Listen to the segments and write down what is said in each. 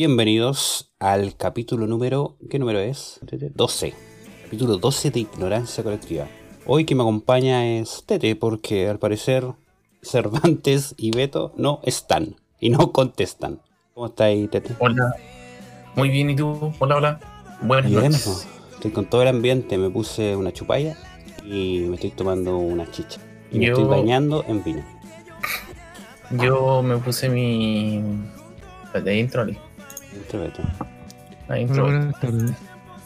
Bienvenidos al capítulo número. ¿Qué número es? 12. Capítulo 12 de Ignorancia Colectiva. Hoy que me acompaña es Tete, porque al parecer Cervantes y Beto no están y no contestan. ¿Cómo está ahí, Tete? Hola. Muy bien, ¿y tú? Hola, hola. Buenas Bien, noches. pues, estoy con todo el ambiente. Me puse una chupalla y me estoy tomando una chicha. Y me Yo- estoy bañando en vino. Yo me puse mi. De intro. Beto. La Hola, intro. buenas tardes.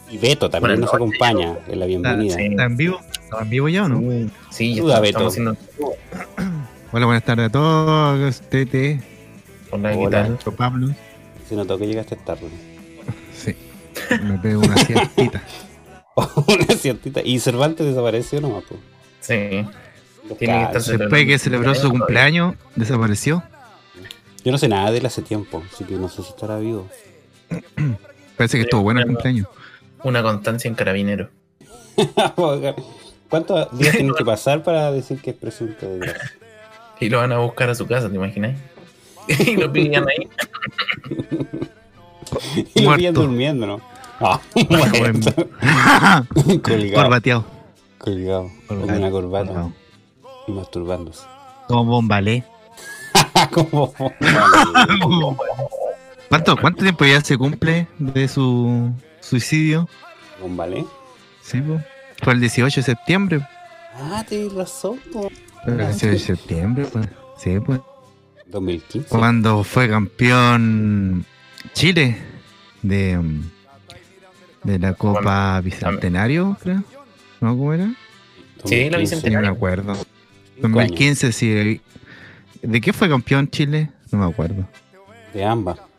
Y Beto también Buenas nos noches. acompaña en la bienvenida. Sí. ¿Está en vivo? ¿Está en vivo ya o no? Sí, ya Duda, estamos, Beto. estamos haciendo. Hola, buenas tardes a todos. Tete, Hola, ¿qué tal? Pablo. Se notó que llegaste tarde. Sí. Me pego una siestita. una ciertita. Y Cervantes desapareció nomás, pues. Sí. Tiene que estar Después que celebró su cumpleaños, desapareció. Yo no sé nada de él hace tiempo, así que no sé si estará vivo. Parece que estuvo bueno el cumpleaños. Una constancia en carabinero. ¿Cuántos días tienen que pasar para decir que es presunto de gracia? Y lo van a buscar a su casa, ¿te imaginas? y lo pillan ahí. Y lo pillan durmiendo, ¿no? Ah, colgado. Corbateado. Colgado. Con una corbata Colgado. y masturbándose. Como bombalé. Como ¿Cuánto, ¿Cuánto tiempo ya se cumple de su suicidio? Bombalé. Sí, po. Fue el 18 de septiembre. Ah, tienes razón, po. El 18 de septiembre, pues. Sí, pues. 2015. Cuando fue campeón Chile de, de la Copa Bicentenario, creo. ¿No? ¿Cómo era? Sí, la 2015. Sí, Bicentenario. me acuerdo. Cinco años 2015, sí. ¿De qué fue campeón Chile? No me acuerdo. De ambas.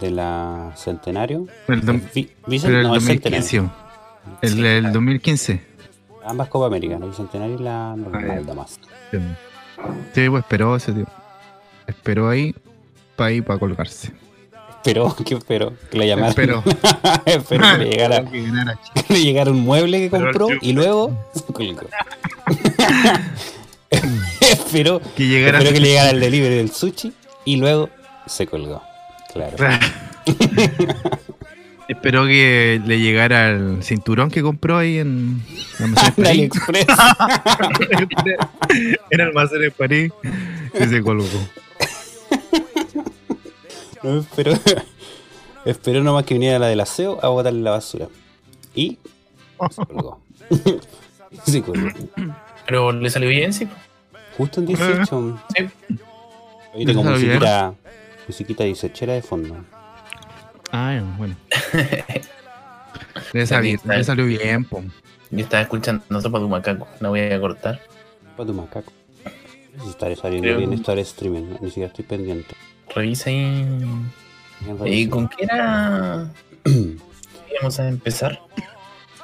De la Centenario. El dom- Vi- Vicen- pero el no, el Centenario. 2015. El, Sí, el 2015. Ambas Copa América, la Bicentenario y la normal, Ah, ya. Damas. Sí, pues esperó ese tío. Esperó ahí para ir para colgarse. Esperó, ¿qué esperó? Que le llamaran. Esperó. Esperó que le llegara, Que le llegara un mueble que compró y luego se colgó. esperó, Que llegara esperó que le llegara el delivery del sushi y luego se colgó. Claro. Esperó que le llegara el cinturón que compró ahí en En París. AliExpress. en Almacén de París. Y se colgó. No, esperó, esperó nomás que viniera la del aseo a botarle la basura. Y se colgó. se colgó. Pero le salió bien, sí. Justo en 18. Sí. Hoy tengo Está bien. Musiquita, musiquita 18 de fondo. Ah, bueno. Le salió, le salió bien, po. Yo estaba escuchando Sopa de Macaco. La voy a cortar. Para tu macaco. No estaré saliendo Creo- bien del streaming, ¿no? ni siquiera estoy pendiente. Revisa ahí. ¿Y con qué era? Vamos a empezar.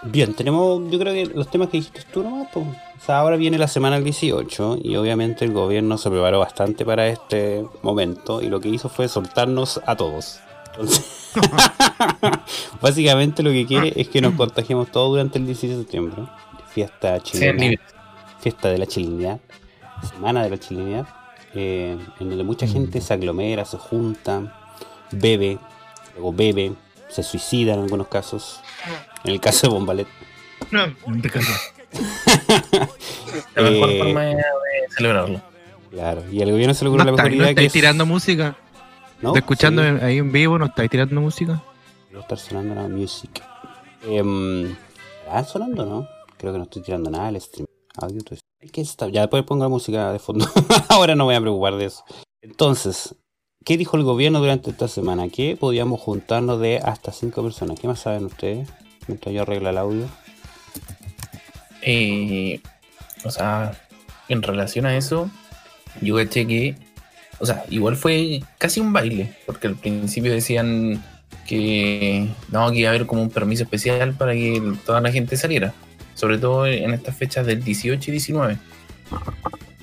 Bien, tenemos, yo creo que los temas que dijiste tú nomás, pues. O sea, ahora viene la semana del 18 y obviamente el gobierno se preparó bastante para este momento y lo que hizo fue soltarnos a todos. Entonces, básicamente lo que quiere es que nos contagiemos todos durante el 17 de septiembre. Fiesta chilena. fiesta de la chilenidad, semana de la chilenidad, eh, en donde mucha gente se aglomera, se junta, bebe, luego bebe, se suicida en algunos casos. En el caso de Bombalet. En este caso. La mejor Eh, forma de celebrarlo. Claro, y al gobierno se le ¿No, la está- mejor no idea que estáis es- tirando música? ¿no? ¿Estás escuchando Sí, ahí en vivo? ¿No estáis tirando música? debe estar sonando la music. Em, ¿Está sonando no? Creo que no estoy tirando nada al stream. Audio, que está, ya después pongo la música de fondo. Ahora no voy a preocupar de eso. Entonces, ¿qué dijo el gobierno durante esta semana? Que podíamos juntarnos de hasta cinco personas. ¿Qué más saben ustedes? Mientras yo arreglo el audio. Eh, o sea, en relación a eso, yo caché que, o sea, igual fue casi un baile, porque al principio decían que no, que iba a haber como un permiso especial para que toda la gente saliera, sobre todo en estas fechas del 18 y 19.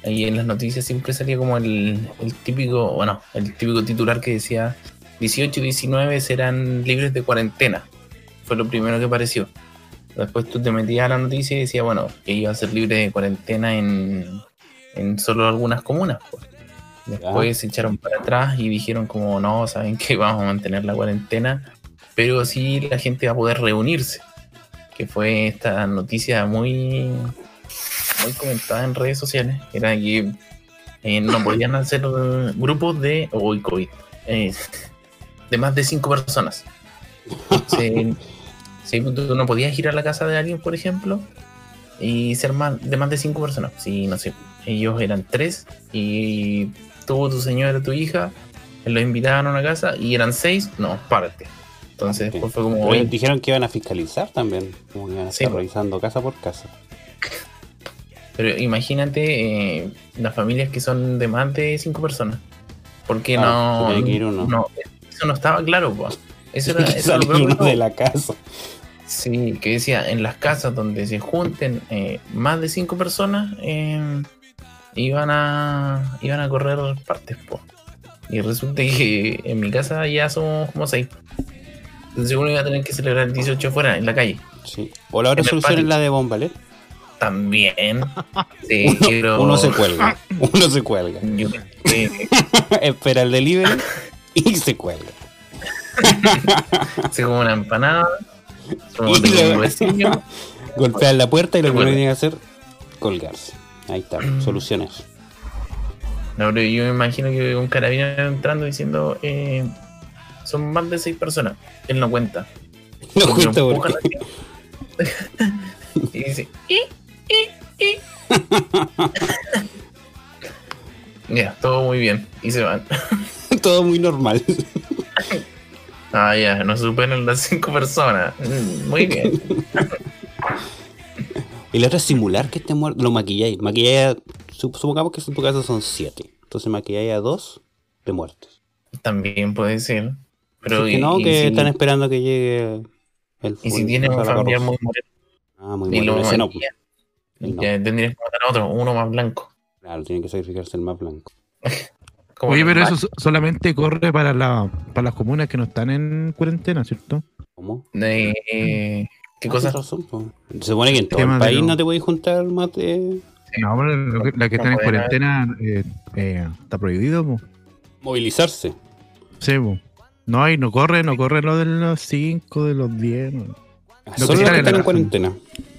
Ahí en las noticias siempre salía como el, el típico, bueno, el típico titular que decía 18 y 19 serán libres de cuarentena. Fue lo primero que apareció. Después tú te metías a la noticia y decía, bueno, que iba a ser libre de cuarentena en, en solo algunas comunas. pues. Después se echaron para atrás y dijeron como no, saben que vamos a mantener la cuarentena, pero sí la gente va a poder reunirse. Que fue esta noticia muy, muy comentada en redes sociales. Era que eh, no podían hacer grupos de hoy COVID eh, de más de cinco personas. Se, se- tú no podías ir a la casa de alguien, por ejemplo, y ser más de más de cinco personas. Sí, no sé. Ellos eran tres y tuvo tu señora, tu hija, los invitaban a una casa y eran seis, no, párate. Entonces Ok. después fue como, oye, dijeron que iban a fiscalizar también. Como iban a Sí, estar pues. revisando casa por casa. pero imagínate eh, las familias que son de más de cinco personas. Porque Ah, no, no, eso no estaba claro, po. Eso era, eso era lo de uno todo. de la casa. Sí, que decía, en las casas donde se junten eh, más de cinco personas, eh, iban a iban a correr partes, po. Y resulta que en mi casa ya somos como seis. Entonces uno iba a tener que celebrar el 18 afuera, en la calle. Sí. O la otra solución es la de Bombalet. También. Sí, pero... Uno se cuelga. Uno se cuelga. Yo Espera el delivery y se cuelga. se come una empanada. Como vecino. Golpean la puerta y lo que tiene que hacer colgarse. Ahí está, soluciones. No, pero yo me imagino que un carabinero entrando diciendo eh, son más de seis personas. Él no cuenta. No Porque empujan porque. así. y dice. Ya, todo muy bien. Y se van. Todo muy normal. Ah, ya, no superan las cinco personas. Mm, Muy bien. Y la otra es simular que esté muerto. Lo maquilláis. Maquilláis. Supongamos que en tu caso son siete. Entonces maquilláis a dos de muertes. También puede ser. Pero que no, y que si- están esperando que llegue el Y si el- tiene o un familiar muy moreno Ah, muy bueno. Ese no. maquilla, No. ya tendrías que matar a otro, uno más blanco. Claro, tiene que sacrificarse el más blanco. Como Oye, pero eso solamente corre para, la, para las comunas que no están en cuarentena, ¿cierto? ¿Cómo? Eh, eh, ¿Qué Ah, cosa? razón. Se supone que en todo el país lo- no te podéis juntar más de No, pero que- la que No están en cuarentena eh, eh, está prohibido, po. movilizarse. Sí, po. No, y no corre, no corre lo de los 5, de los 10. no. Ah, Lo Solo que los está que en la están en cuarentena.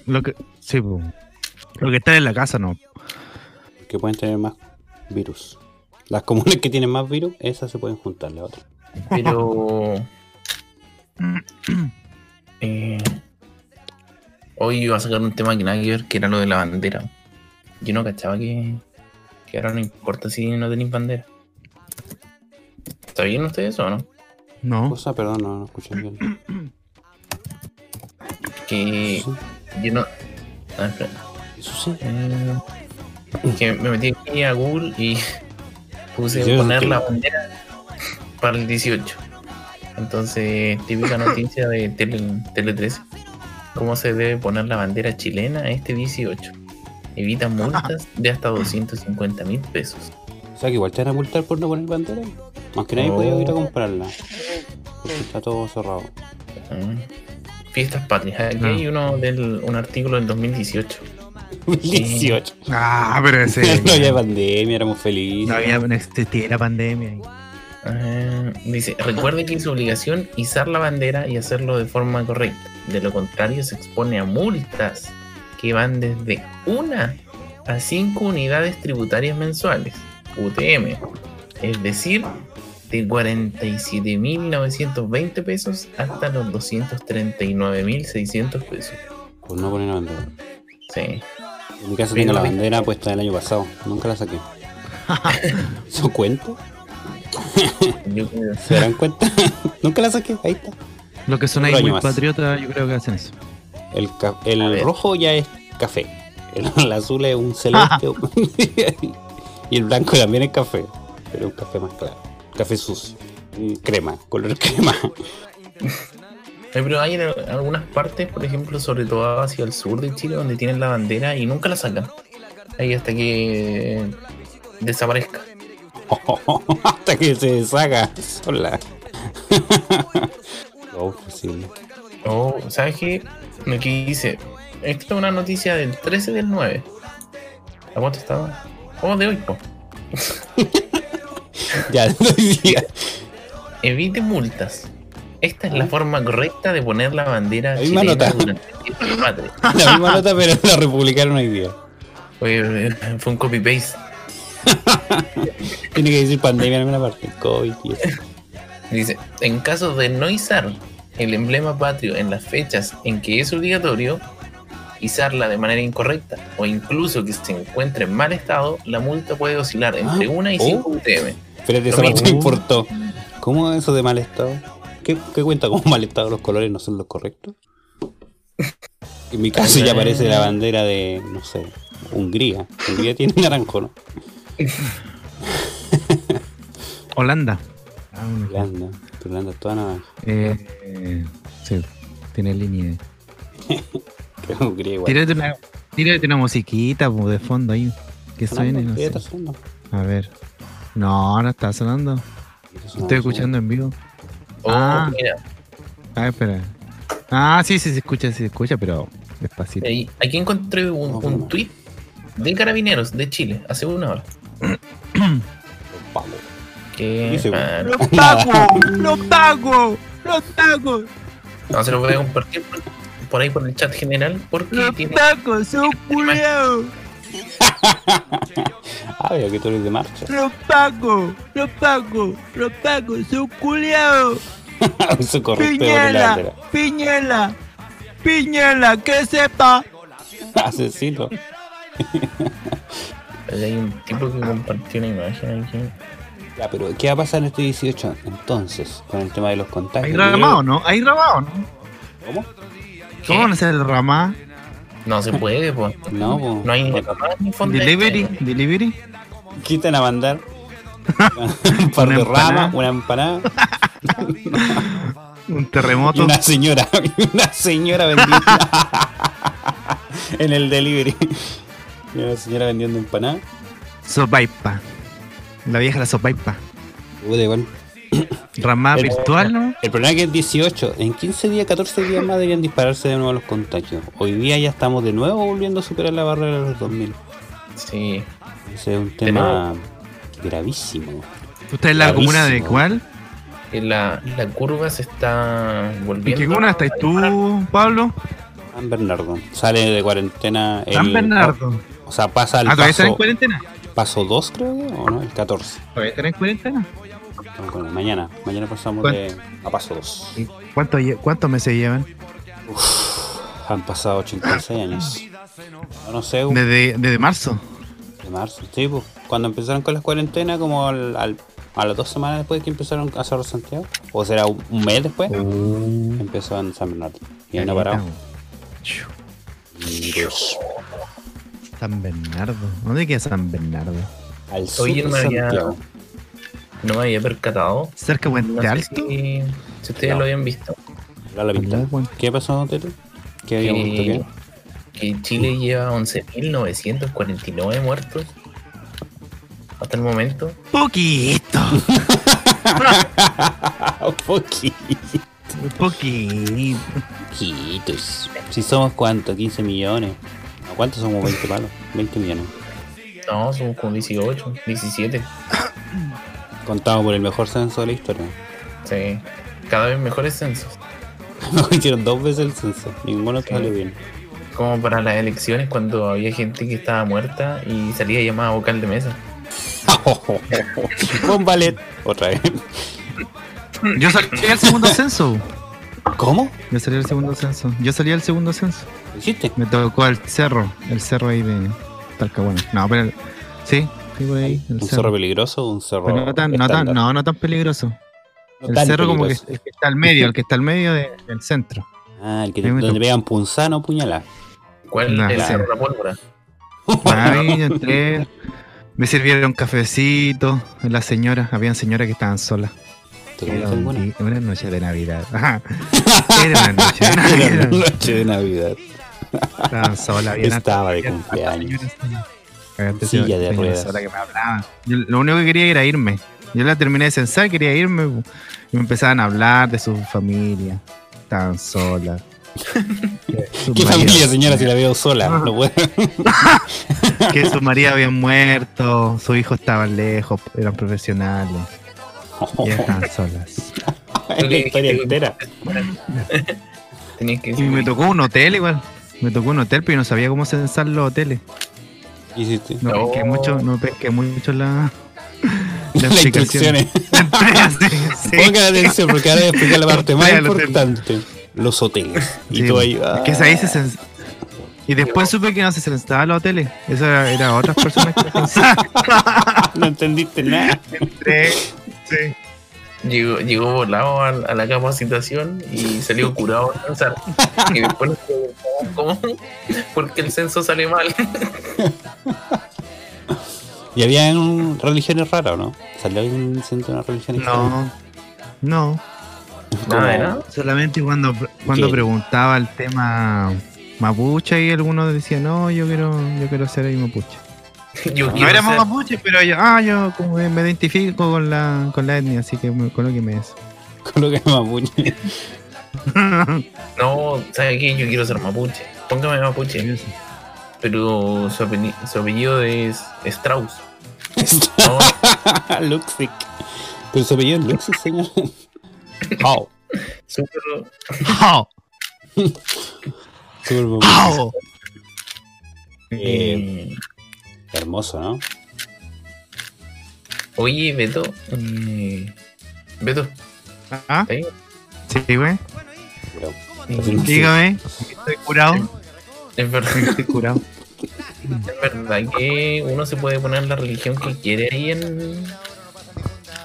Lo que, sí, po. Lo que está en la casa, no. Que pueden tener más virus. Las comunes que tienen más virus, esas se pueden juntar, la otra. Pero. eh, hoy iba a sacar un tema que nada que ver, que era lo de la bandera. Yo no cachaba que, que ahora no importa si no tenéis bandera. ¿Está bien ustedes o no? No. Cosa, perdón, no, no escuché bien. Que Sí, yo no. ah, espera. Eso sí. Eh, que me metí aquí a Google y puse poner que- la bandera para el 18. Entonces, típica noticia de Tele, Tele 13. ¿Cómo se debe poner la bandera chilena este 18? Evita multas de hasta 250 mil pesos. O sea que igual te van a multar por no poner bandera. Más que nadie Oh. podía ir a comprarla. Porque está todo cerrado. Mm. Fiestas patrias. Aquí Ah. hay uno del, un artículo del 2018. 18. Ah, pero ese. no había pandemia, éramos felices. No había, no existía la pandemia. ahí. Ah, dice, recuerde que es su obligación izar la bandera y hacerlo de forma correcta. De lo contrario, se expone a multas que van desde una a 5 unidades tributarias mensuales, UTM. Es decir, de 47.920 pesos hasta los 239.600 pesos. Por no poner la bandera. Sí. En mi caso Pero- tengo la bandera puesta del año pasado. Nunca la saqué. ¿Eso creo- ¿Se darán cuenta? Nunca la saqué. Ahí está. Los que son ahí muy patriotas, yo creo que hacen eso. El, rojo ya es café. El, el azul es un celeste. y el blanco también es café. Pero un café más claro. Café sucio. Crema, color crema. Eh, Pero hay en algunas partes, por ejemplo, sobre todo hacia el sur de Chile, donde tienen la bandera y nunca la sacan. Ahí hasta que desaparezca. Hasta que se deshaga sola. oh, posible. O, ¿sabes qué? Aquí dice, esta es una noticia del 13 del 9. ¿A cuánto estaba? Oh, de hoy, po. Ya, día. Evite multas. Esta es la forma correcta de poner la bandera La misma nota. durante el la misma nota, pero la republicaron hoy día. Oye, fue un copy-paste. Tiene que decir pandemia en alguna parte. COVID y eso. Dice, en caso de no izar el emblema patrio en las fechas en que es obligatorio, izarla de manera incorrecta o incluso que se encuentre en mal estado, la multa puede oscilar entre Ah, 1 y oh. 5 UTM. Espérate, parte me mismo. importó. ¿Cómo eso de mal estado? ¿Qué, qué cuenta como mal estado? ¿Los colores no son los correctos? En mi caso ya aparece la bandera de, no sé, Hungría. Hungría tiene naranjo, ¿no? Holanda. Ah, bueno. Pero Irlanda es toda naranja. Eh, eh, sí, tiene línea. Que Hungría igual. Tírate una, tírate una musiquita po, de fondo ahí. Que suene, no ¿Qué sé. está sonando? A ver. No, no está sonando. ¿Qué está sonando? Estoy escuchando en vivo. Oh, Ah. mira, Ah, espera. Ah, sí, sí se escucha, sí se escucha, pero despacito. ahí- aquí encontré un, un tweet de carabineros de Chile hace una hora. Pavo. Que Dice, ah, ¡Lo pago! ¡Lo pago! ¡Lo pago! no se lo voy a compartir por, por ahí por el chat general porque ¡Lo tiene pago! ¡Son culiao! Ah, veo que tú eres de marcha. ¡Lo pago! ¡Lo pago! ¡Lo pago! ¡Son culiao! La ¡Piñela! ¡Piñela! ¡Piñela! ¡Que sepa! Asesino. hay un tipo que compartió una imagen aquí. Ya, pero ¿qué va a pasar en este 18 entonces con el tema de los contagios? ¿Hay ramado no? ¿Hay ramado no? ¿Cómo? ¿Cómo van a hacer el ramá? No se puede, pues. No, po. No hay. ¿Delivery? ¿Delivery? Quitan a mandar un par de ramas, una empanada ¿Un y terremoto? una señora, una señora vendiendo en el delivery. Y una señora vendiendo empanada. Sopaipa. La vieja la sopaipa. Puta, igual. Ramá El- virtual, ¿no? El problema es que es 18. En 15 días, 14 días más deberían dispararse de nuevo los contagios. Hoy día ya estamos de nuevo volviendo a superar la barrera de los 2000. Sí. Ese es un tema gravísimo. ¿Usted es la comuna de cuál? La, la curva se está ¿En volviendo. qué comuna estás tú, Pablo? San Bernardo. Sale de cuarentena el. San Bernardo. O sea, pasa al Ah, ¿todavía están en cuarentena? paso 2, creo que, o no, el 14. ¿Todavía están en cuarentena? Mañana. Mañana pasamos de, a paso 2. ¿Y ¿Cuántos, lle- ¿Cuántos meses llevan? Han pasado 86 años. No, no sé, un- Desde, desde marzo. de marzo. Sí, pues, cuando empezaron con las cuarentenas, como al, al- a las dos semanas después que empezaron a Cerro Santiago, o será un, un mes después, empezó en San Bernardo. Y ahí no parado. Dios. San Bernardo. ¿Dónde queda San Bernardo? Al sur Oye, de Santiago. No me había percatado. ¿Cerca de No Puente sé Alto? si, si ustedes No. lo habían visto. La, la. No. ¿Qué pasó, Tete? ¿Qué habíamos visto Que, Chile lleva 11.949 muertos hasta el momento. Poquito. Poquito. Poquito. Poquitos. Si somos cuántos, 15 millones. ¿A cuántos somos 20 palos? 20 millones. No, somos como 18, 17. Contamos por el mejor censo de la historia. Sí. Cada vez mejores censos. Nos hicieron dos veces el censo. Ninguno Sí. salió bien. Como para las elecciones cuando había gente que estaba muerta y salía llamada vocal de mesa. Con ballet. Otra vez. Yo salí al segundo censo. ¿Cómo? Yo salí al segundo censo. Yo salí al segundo censo. ¿Lo hiciste? Me tocó el cerro. El cerro ahí de Talcahuano. No, pero. Sí, sí, por ahí. El ¿Un cerro peligroso o un cerro.? Pero no tan, no, tan, no, no tan peligroso. No el tan cerro como que, peligroso. el que está al medio, el que está al medio de- del centro. Ah, el que me donde pegan punzano o puñalada. ¿Cuál? Nah, el claro. Cerro La Pólvora. Ahí entré, me sirvieron cafecito, las señoras, habían señoras que estaban solas. ¿Te Era un una noche de Navidad. Era una noche de Era Navidad. noche de Navidad. Estaban solas, Estaba de cumpleaños. Habían Silla de ruedas. que me hablaban. Yo lo único que quería era irme. Yo la terminé de censar, quería irme. Y me empezaban a hablar de su familia. Estaban solas. Sus ¿Qué familia, señora, si la veo sola? No puedo. Que sus maridos habían muerto, sus hijos estaban lejos, eran profesionales y estaban solas. Es la historia entera. Tenías que Y me tocó un hotel igual. Me tocó un hotel, pero yo no sabía cómo censar los hoteles. No No. pesqué mucho, no pesqué mucho la, la Las instrucciones. Sí. Pongan atención porque ahora voy a explicar la parte más importante. Los hoteles. Y Sí, tú ahí. es que ahí se ah. Y después supe que no se censaba los hoteles. Eso era, era otras personas que. No entendiste nada. Entré, sí. Llegó, llegó volado a, a la capacitación y salió curado a pensar. Y después nos cómo, porque el censo sale mal. ¿Y había un- religiones raras o no? ¿Salió alguien de una religión extraña? No, no. Nada de nada. Solamente cuando, cuando ¿Qué? preguntaba el tema mapuche y algunos decían, no, yo quiero, yo quiero ser ahí mapuche. Yo No quiero éramos ser- mapuche, pero yo, ah, yo como que me identifico con la, con la etnia, así que me, colóqueme eso. Con lo que me mapuche. No, ¿sabes qué? Yo quiero ser mapuche. Póngame mapuche. Pero su, apelli- su apellido es Strauss. No, Luxic. Pero se apellido es Luxic, señor. Súper mapuche. ¡Au! Eh, eh, hermoso, ¿no? oye, Beto. eh, Beto, ¿Ah? ¿está ahí? Sí, güey. Pero, Eh, Dígame, estoy curado. Es verdad, Estoy curado. es verdad que uno se puede poner la religión que quiere ahí en,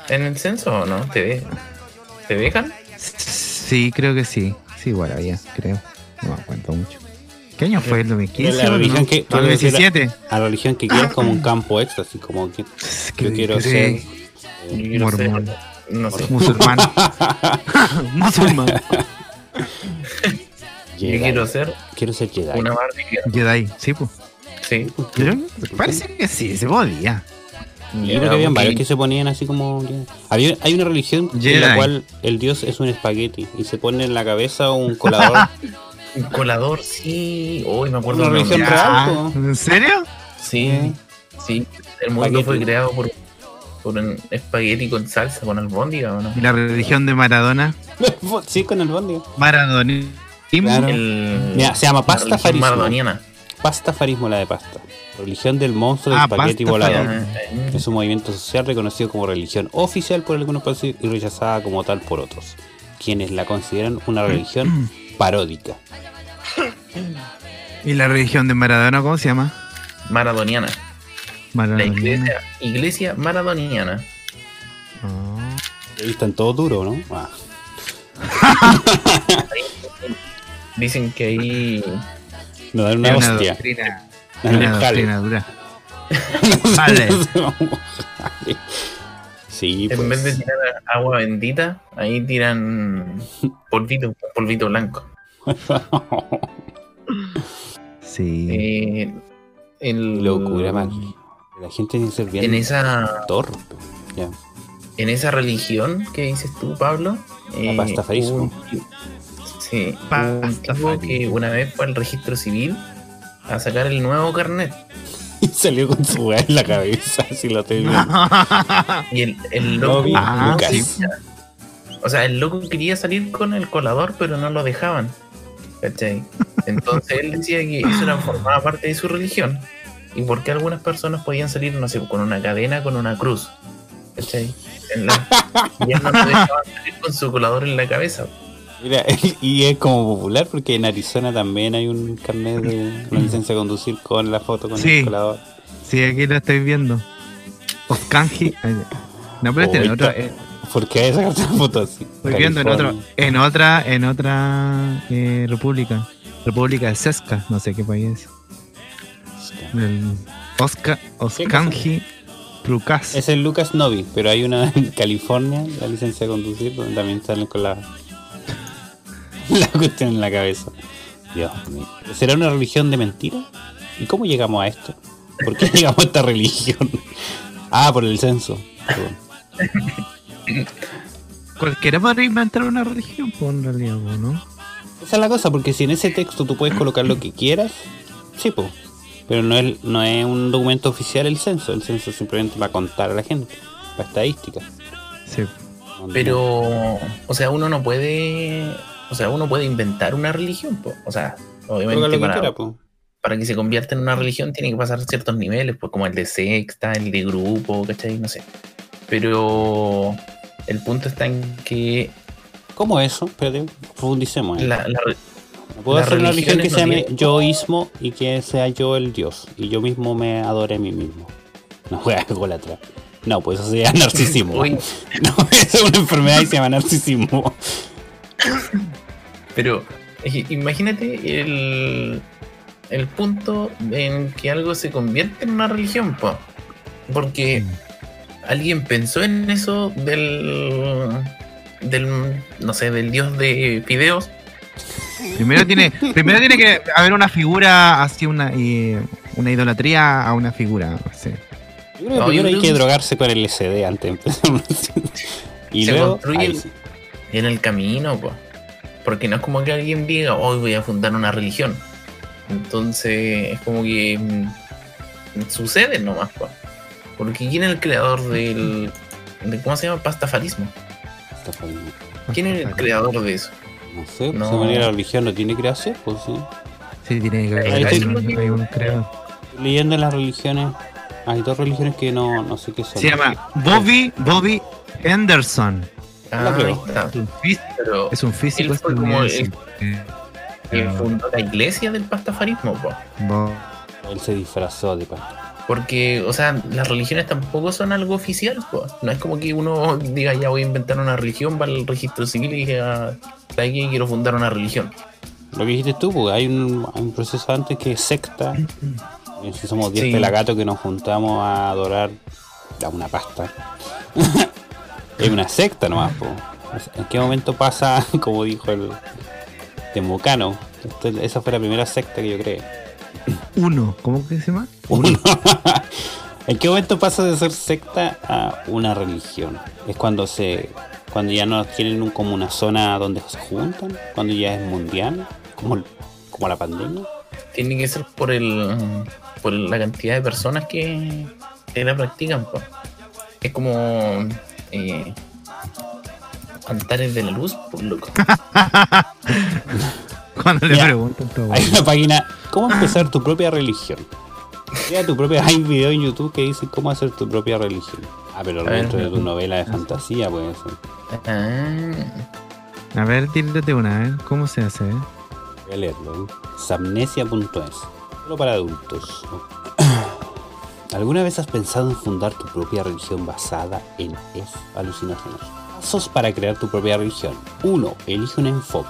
en el censo o no? ¿Te, de- ¿Te dejan? Sí, creo que sí. Sí, igual había, creo. No me acuerdo mucho. ¿Qué año fue? ¿El 2015? La religión no? que- ¿El 17? a la religión que quieras como un campo extra, así como que yo quiero ser. Quiero Mormón. ser- no sé. Musulmán. Musulmán. Yo Jedi. quiero ser Quiero ser Jedi. una Jedi, sí, pues. Sí. Parece que sí, se podía. Yo creo que habían varios que se ponían así como. Había, hay una religión en la cual el dios es un espagueti y se pone en la cabeza un colador. Un colador, sí. Hoy me acuerdo Una religión real. Ah. ¿En serio? Sí, sí. El mundo fue creado por, por un espagueti con salsa, con albóndiga, ¿o no? ¿Y la religión de Maradona? sí, con el bondi. Maradona. Claro. El, Mira, se llama la religión pastafarismo. maradoniana. Pastafarismo, la de pasta. Religión del monstruo del Ah, espagueti pastafarismo. volador. Ah, Es un movimiento social reconocido como religión oficial por algunos países y rechazada como tal por otros, quienes la consideran una religión paródica. ¿Y la religión de Maradona cómo se llama? Maradoniana. La Maradona. iglesia, iglesia maradoniana. Ah. Ahí están todos duros, ¿no? Ah. Dicen que ahí Nos dan una una hostia. doctrina, una un jale. doctrina dura. Vale. Sí, en pues. vez de tirar agua bendita, ahí tiran polvito, polvito blanco. Sí. Eh, el, Locura, man. La gente tiene que ser bien En esa torpe. Ya. en esa religión que dices tú, Pablo. eh, un tipo- Sí, hubo un tipo Pastafarismo. que una vez fue al registro civil a sacar el nuevo carnet. Y salió con su weá en la cabeza, así lo estoy viendo. Y el, el loco. Bobby Ah, Lucas. sí. O sea, el loco quería salir con el colador, pero no lo dejaban. ¿Cachai? Entonces él decía que eso era, formaba parte de su religión. Y porque algunas personas podían salir, no sé, con una cadena, con una cruz. ¿Cachai? En la- y él no lo dejaban salir con su colador en la cabeza. Mira, y es como popular porque en Arizona también hay un carnet de una licencia de conducir con la foto con Sí. el colador. Sí, aquí lo estoy viendo. Oskanji. ay, No, pero este en está- eh, ¿Por qué una foto así? Estoy viendo en otro, en otra, en otra eh, república. República de Sesca, no sé qué país es. El Oscar, Oskanji Prukas. Es el Lucas Novi, pero hay una en California, la licencia de conducir, donde también salen con la, la cuestión en la cabeza. Dios mío. ¿Será una religión de mentira? ¿Y cómo llegamos a esto? ¿Por qué llegamos a esta religión? Ah, por el censo. Perdón. Cualquiera podría inventar una religión, pues en realidad, ¿no? Esa es la cosa, porque si en ese texto tú puedes colocar lo que quieras, sí, pues. Pero no es, no es un documento oficial el censo, el censo simplemente va a contar a la gente, para estadística. Sí. Pero, o sea, uno no puede, o sea, uno puede inventar una religión, po. o sea, obviamente que para, quiera, para que se convierta en una religión tiene que pasar ciertos niveles, pues como el de secta, el de grupo, ¿cachai? No sé. Pero el punto está en que ¿Cómo eso? Espérate, profundicemos. eh. la, la puedo hacer una religión que se llame tienen- yoísmo y que sea yo el dios. Y yo mismo me adore a mí mismo. No juega atrás. No, pues eso sería narcisismo. No, es una enfermedad y se llama narcisismo. Pero es que imagínate el, el punto en que algo se convierte en una religión, po. porque alguien pensó en eso del, del, no sé, del dios de fideos. Primero tiene, primero tiene que haber una figura así, una, y una idolatría a una figura. no sé. Yo creo que No, primero hay que drogarse con el LSD antes de empezar. y Se luego. construye ahí sí. en el camino, po. Porque no es como que alguien diga, hoy voy a fundar una religión. Entonces es como que mm, sucede nomás, po. porque ¿quién es el creador del, de, ¿cómo se llama? Pastafarismo. ¿Quién es el creador de eso? No sé, No. se manera la religión no tiene creación, pues sí. Sí, tiene que haber un, hay un creador. Leyendo las religiones, hay dos religiones que no, no sé qué son. Se llama Bobby, Bobby Anderson. Ah. Es un, fí- Pero es un físico Él fue como estadounidense. Él fundó la iglesia del pastafarismo, po. Bo- Él se disfrazó de pasta. Porque, o sea, las religiones tampoco son algo oficial, po. No es como que uno diga, ya voy a inventar una religión, va al registro civil y diga, ¿sabes qué? Quiero fundar una religión. Lo que dijiste tú, porque hay un, hay un proceso antes que es secta. Eh, Si somos 10 Sí. pelagatos que nos juntamos a adorar a una pasta. es una secta nomás, po. ¿En qué momento pasa, como dijo el Temucano? Esto- esa fue la primera secta que yo creé. Uno, ¿cómo que se llama? Uno. ¿En qué momento pasa de ser secta a una religión? Es cuando se cuando ya no tienen un- como una zona donde se juntan, cuando ya es mundial, como, como la pandemia. Tiene que ser por el por la cantidad de personas que, que la practican, po. Es como eh, altares de la luz, por loco. Cuando le preguntan todo. Hay una página, ¿cómo empezar tu propia religión? Crea tu propia, hay un video en YouTube que dice cómo hacer tu propia religión. Ah, pero dentro de tu novela de fantasía puede ser. Ah, A ver, tírate una, ver, ¿cómo se hace? eh? Voy a leerlo. ¿eh? Samnesia.es. Solo para adultos. ¿Alguna vez has pensado en fundar tu propia religión basada en es alucinógenos? Pasos para crear tu propia religión. 1. Elige un enfoque.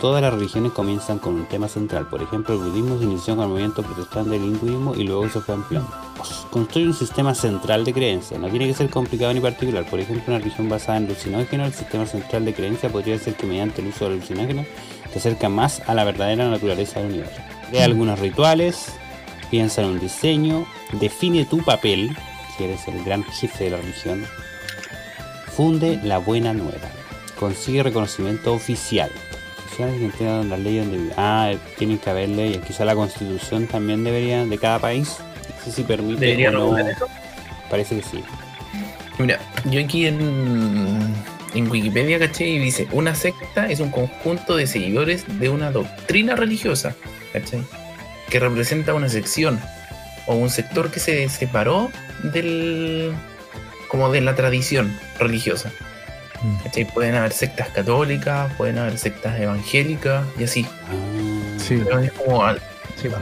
Todas las religiones comienzan con un tema central. Por ejemplo, el budismo se inició con el movimiento protestante del hinduismo y luego se fue ampliando. 2. Construye un sistema central de creencia. No tiene que ser complicado ni particular. Por ejemplo, una religión basada en alucinógenos, el sistema central de creencia podría ser que mediante el uso de alucinógenos te acerca más a la verdadera naturaleza del universo. Crea algunos rituales, piensa en un diseño, define tu papel, si eres el gran jefe de la religión, funde la buena nueva, consigue reconocimiento oficial. Oficiales que entiendan las leyes donde. Ah, tienen que haber leyes. Quizá la constitución también debería, de cada país, no sé si permite ¿Debería no. eso? Parece que sí. Mira, yo aquí en, en Wikipedia caché y dice, una secta es un conjunto de seguidores de una doctrina religiosa, ¿cachai? Que representa una sección o un sector que se separó del como de la tradición religiosa. Mm. ¿cachai? Pueden haber sectas católicas, pueden haber sectas evangélicas y así. Ah, Sí, Pero es como al- sí. va.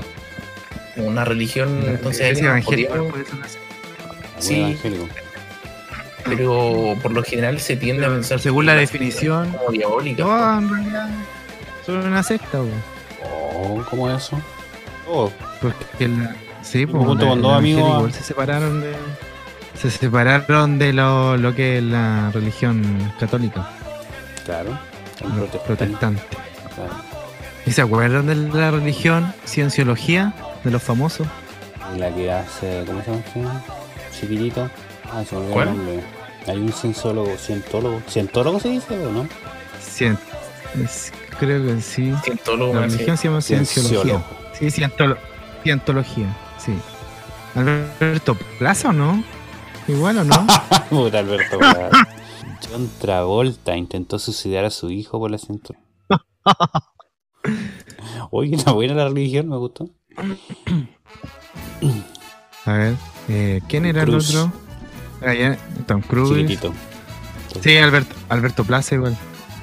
una religión, La entonces evangélica puede ser una secta. algún sí. evangélico. pero por lo general se tiende a pensar Según la definición, como diabólica. No, en realidad, son una secta, bo. Oh, ¿cómo es eso? Oh, Porque la, sí, pues, junto la- con dos amigos igual se separaron de se separaron de lo, lo que es la religión católica, claro. Protestante, protestante. claro. ¿Y se acuerdan de la religión cienciología de los famosos? La que hace, ¿cómo se llama? Chiquitito. Ah, se me olvidó ¿Cuál? el nombre. Hay un cienciólogo, cientólogo. ¿Cientólogo se dice o no? Cien- es- creo que sí. Cientólogo, La religión se llama Cienciólogo. Sí, cientolo- cientología, sí. Alberto Plaza o no? Igual o no? Puta Alberto Plaza. John Travolta intentó suicidar a su hijo por la cintura. Oye, está buena la religión, me gustó. A ver, eh, ¿quién era Cruz. el otro? Ya, Tom Cruise. Chiquitito. Sí, Alberto, Alberto Plaza igual.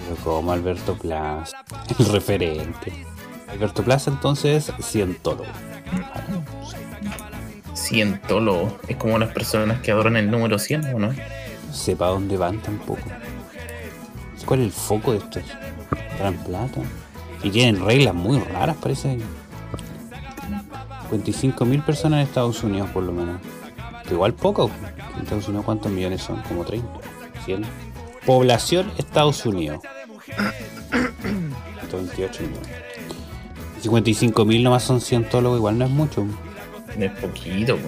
Pero como Alberto Plaza, el referente. Alberto Plaza entonces cientólogo. Cientólogo. Es como las personas que adoran el número 100, ¿o no? No sé para dónde van tampoco. ¿Cuál es el foco de estos? ¿Gran plata? Y tienen reglas muy raras, parece. 55.000 personas en Estados Unidos, por lo menos. Que igual poco. En Estados Unidos, ¿cuántos millones son? Como 30. 100. Población Estados Unidos. 128 millones. 55.000 nomás son cientólogos, igual no es mucho. Es poquito, po.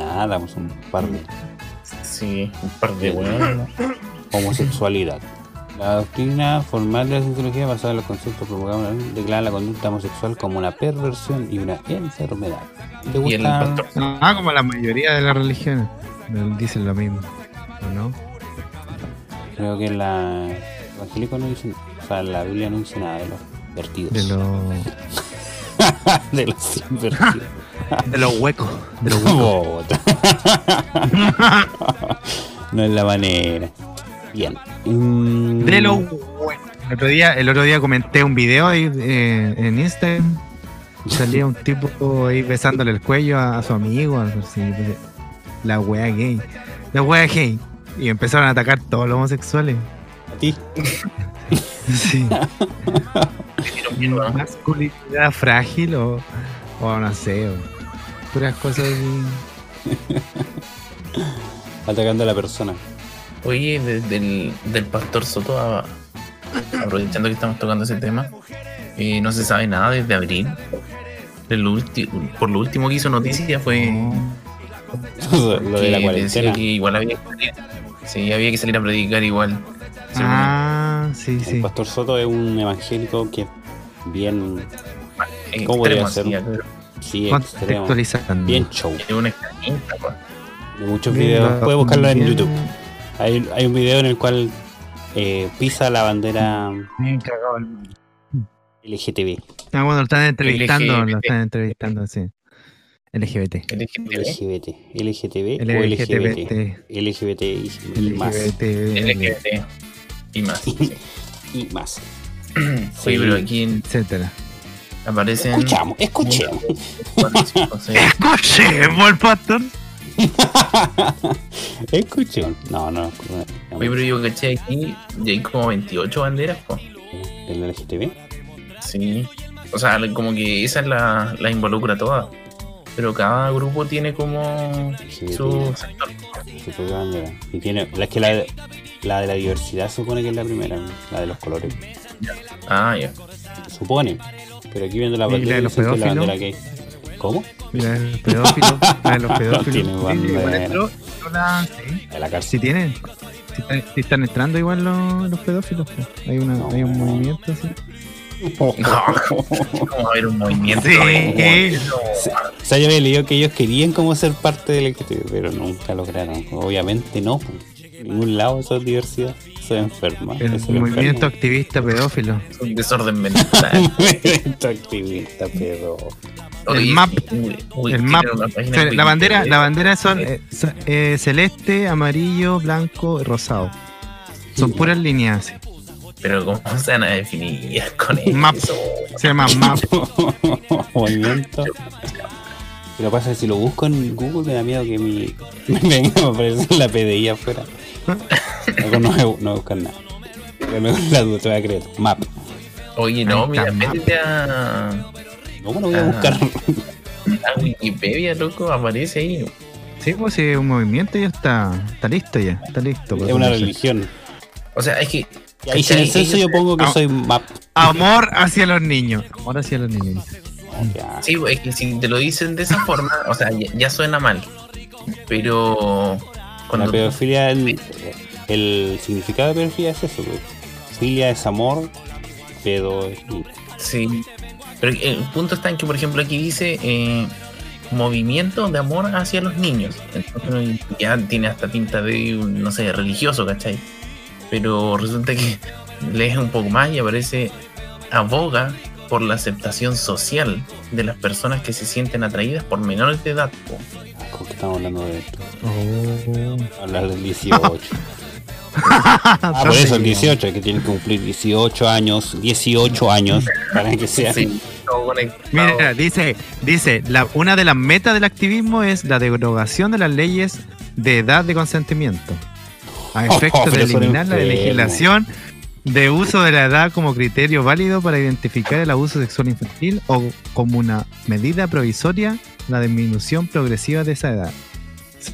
Nada, pues un par de Sí, un par de weones. homosexualidad. La doctrina formal de la cienciología basada en los conceptos promulgados en la ley, declara la conducta homosexual como una perversión y una enfermedad. ¿Te Y el gusta? pastor. Ah, como la mayoría de las religiones. Dicen lo mismo. ¿O no? Creo que en la evangélico no dice, o sea, en la Biblia no dice nada de los vertidos. De los, de los invertidos. de los huecos. De los huecos. No es la manera. Bien. Mm, De los huecos. El otro día, el otro día comenté un video ahí, eh, en Instagram. Salía un tipo ahí besándole el cuello a, a su amigo, así. La wea gay. La wea gay. Y empezaron a atacar todos los homosexuales. a ti. Sí. Masculinidad frágil o, o no sé. o puras cosas así. Atacando a la persona. Oye, de- del, del pastor Soto, a- aprovechando que estamos tocando ese tema, eh, no se sabe nada desde abril. Por lo último que hizo noticia fue lo de la cuarentena. que igual había que salir, sí, había que salir a predicar igual. Ah, sí, El sí. pastor Soto es un evangélico que bien. ¿cómo podría ser? sí, extremo, bien show. Es un extremista, pues. Muchos videos, la- puede buscarlo en YouTube. Hay, hay un video en el cual eh, pisa la bandera bien cagado el- LGTB. Ah, bueno, lo están entrevistando, LGBT. lo están entrevistando, sí. LGBT. LGBT. LGTB o LGBT. LGBT. LGBT y más. LGBT. LGBT. Y más. sí. Y más. Oye, pero aquí en- Etcétera. aparecen. Escuchamos, escuchemos. Escuchemos el pastor. Escuchemos. No, no. no, Oye, pero yo caché aquí y hay como 28 banderas, pues. ¿El LGTB? Sí. O sea, como que esa es la, la involucra toda. Pero cada grupo tiene como su sector. Su propia bandera. Y tiene. La, es que la, la de la diversidad supone que es la primera, la de los colores. Ah, ya. Supone. Pero aquí viendo la ¿Y la de bandera, los que la pedófilos? bandera gay. ¿Cómo? Mira, el pedófilo. La de los pedófilos. Tiene Sí, bandera. igual entró- entró la- sí. De la cárcel. Sí tienen. Sí están, sí están entrando igual los, los pedófilos. pues. Hay, una, No. hay un movimiento así. No, como va a haber un movimiento. Sí. de- O sea, yo había leído que ellos querían como ser parte del LGTB, pero nunca lograron. Obviamente no. En ningún lado eso es diversidad. Eso es enferma. El eso es movimiento enfermo. activista pedófilo. Es un desorden mental. Movimiento activista, pero. Oye, MAP. uy, uy, El map. la bandera, la bandera son eh, so- eh, celeste, amarillo, blanco y rosado. Son puras líneas. Pero ¿cómo se van a definir con eso? Map. Se llama map. Movimiento. Pero pasa que si lo busco en Google me da miedo que mi. Me venga a aparecer la PDI afuera. No, no, voy a- no voy a buscar nada. Mejor la duda, te voy a creer. Map. Oye, no, Ahí mira, métete a, ¿Cómo lo voy a Ah. buscar? a Wikipedia, loco, aparece ahí. Sí, pues si es un movimiento ya está, está listo ya. Está listo. Es pues, una no sé. religión. O sea, es que. Y ahí si en el censo yo pongo que Ah. soy map. Amor hacia los niños. Amor hacia los niños. Ya. Sí, es que si te lo dicen de esa forma, o sea, ya, ya suena mal. Pero. La pedofilia, el, el significado de pedofilia es eso. Filia es amor, pedo. y- Sí. Pero el punto está en que, por ejemplo, aquí dice eh, movimiento de amor hacia los niños. Entonces ya tiene hasta pinta de, no sé, religioso, ¿cachai? Pero resulta que lees un poco más y aparece aboga por la aceptación social de las personas que se sienten atraídas por menores de edad. po. ¿Cómo que estamos hablando de esto? Oh. Hablar del 18. Ah, por eso el 18, que tienen que cumplir 18 años, 18 años, para que sea. Sí. Mira, dice, dice, la, una de las metas del activismo es la derogación de las leyes de edad de consentimiento, a efecto de pero son eliminar la legislación de uso de la edad como criterio válido para identificar el abuso sexual infantil o como una medida provisoria la disminución progresiva de esa edad.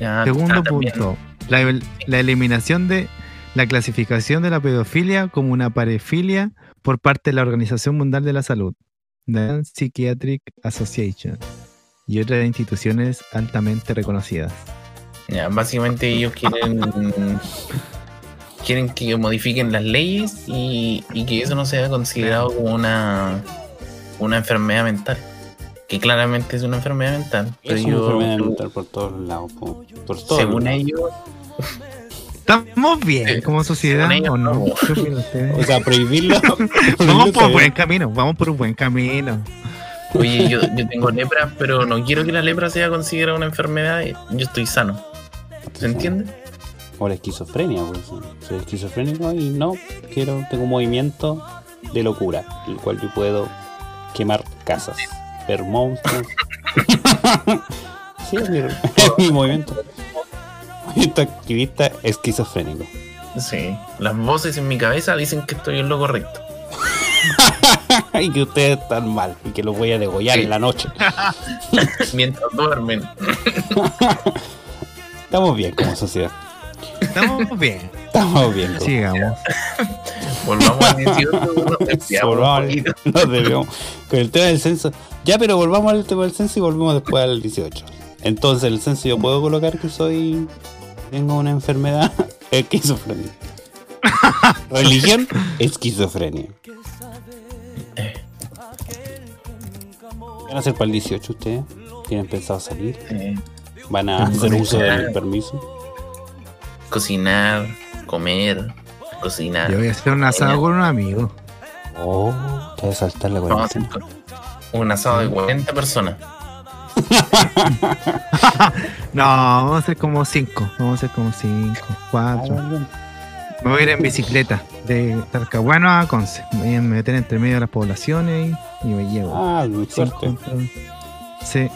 Ya, Segundo ah, también. punto, la, la eliminación de la clasificación de la pedofilia como una parefilia por parte de la Organización Mundial de la Salud, The Psychiatric Association y otras instituciones altamente reconocidas. Ya, básicamente ellos quieren quieren que modifiquen las leyes y, y que eso no sea considerado como una una enfermedad mental que claramente es una enfermedad mental pero Es una yo enfermedad mental por todos lados. po. Por todos según lados. ellos ¿Estamos bien Sí, como sociedad ellos, o no? O sea, prohibirlo. Vamos por está buen camino, vamos por un buen camino. oye yo, yo tengo lepra pero no quiero que la lepra sea considerada una enfermedad yo estoy sano ¿se entiende? O la esquizofrenia, pues. Soy esquizofrénico y no quiero, tengo un movimiento de locura, el cual yo puedo quemar casas, monstruos. sí, es mi, es mi movimiento. Movimiento activista esquizofrénico. sí las voces en mi cabeza dicen que estoy en lo correcto y que ustedes están mal y que los voy a degollar Sí. en la noche. mientras duermen Estamos bien como sociedad. Estamos bien. Estamos bien. Sigamos. volvamos al 18 nos desviamos un Volvamos al- poquito. nos desviamos con el tema del censo. Ya, pero volvamos al tema del censo y volvemos después al 18. Entonces, el censo yo puedo colocar que soy. Tengo una enfermedad esquizofrenia. Religión, esquizofrenia. ¿Qué van a hacer para el 18 ustedes? ¿Tienen pensado salir? ¿Van a hacer uso del permiso? Cocinar, comer, cocinar. Yo voy a hacer un asado con un amigo. Oh, te vas a saltar la Vamos a hacer cuarentena. un asado de 40 personas. No, vamos a hacer como cinco. Vamos a hacer como cinco, Ah, cuatro. bien. Me voy a ir en bicicleta de Talcahuano a Conce. Me voy a meter entre medio de las poblaciones y, y me llevo. Ah, muy Cinco, suerte. Sí,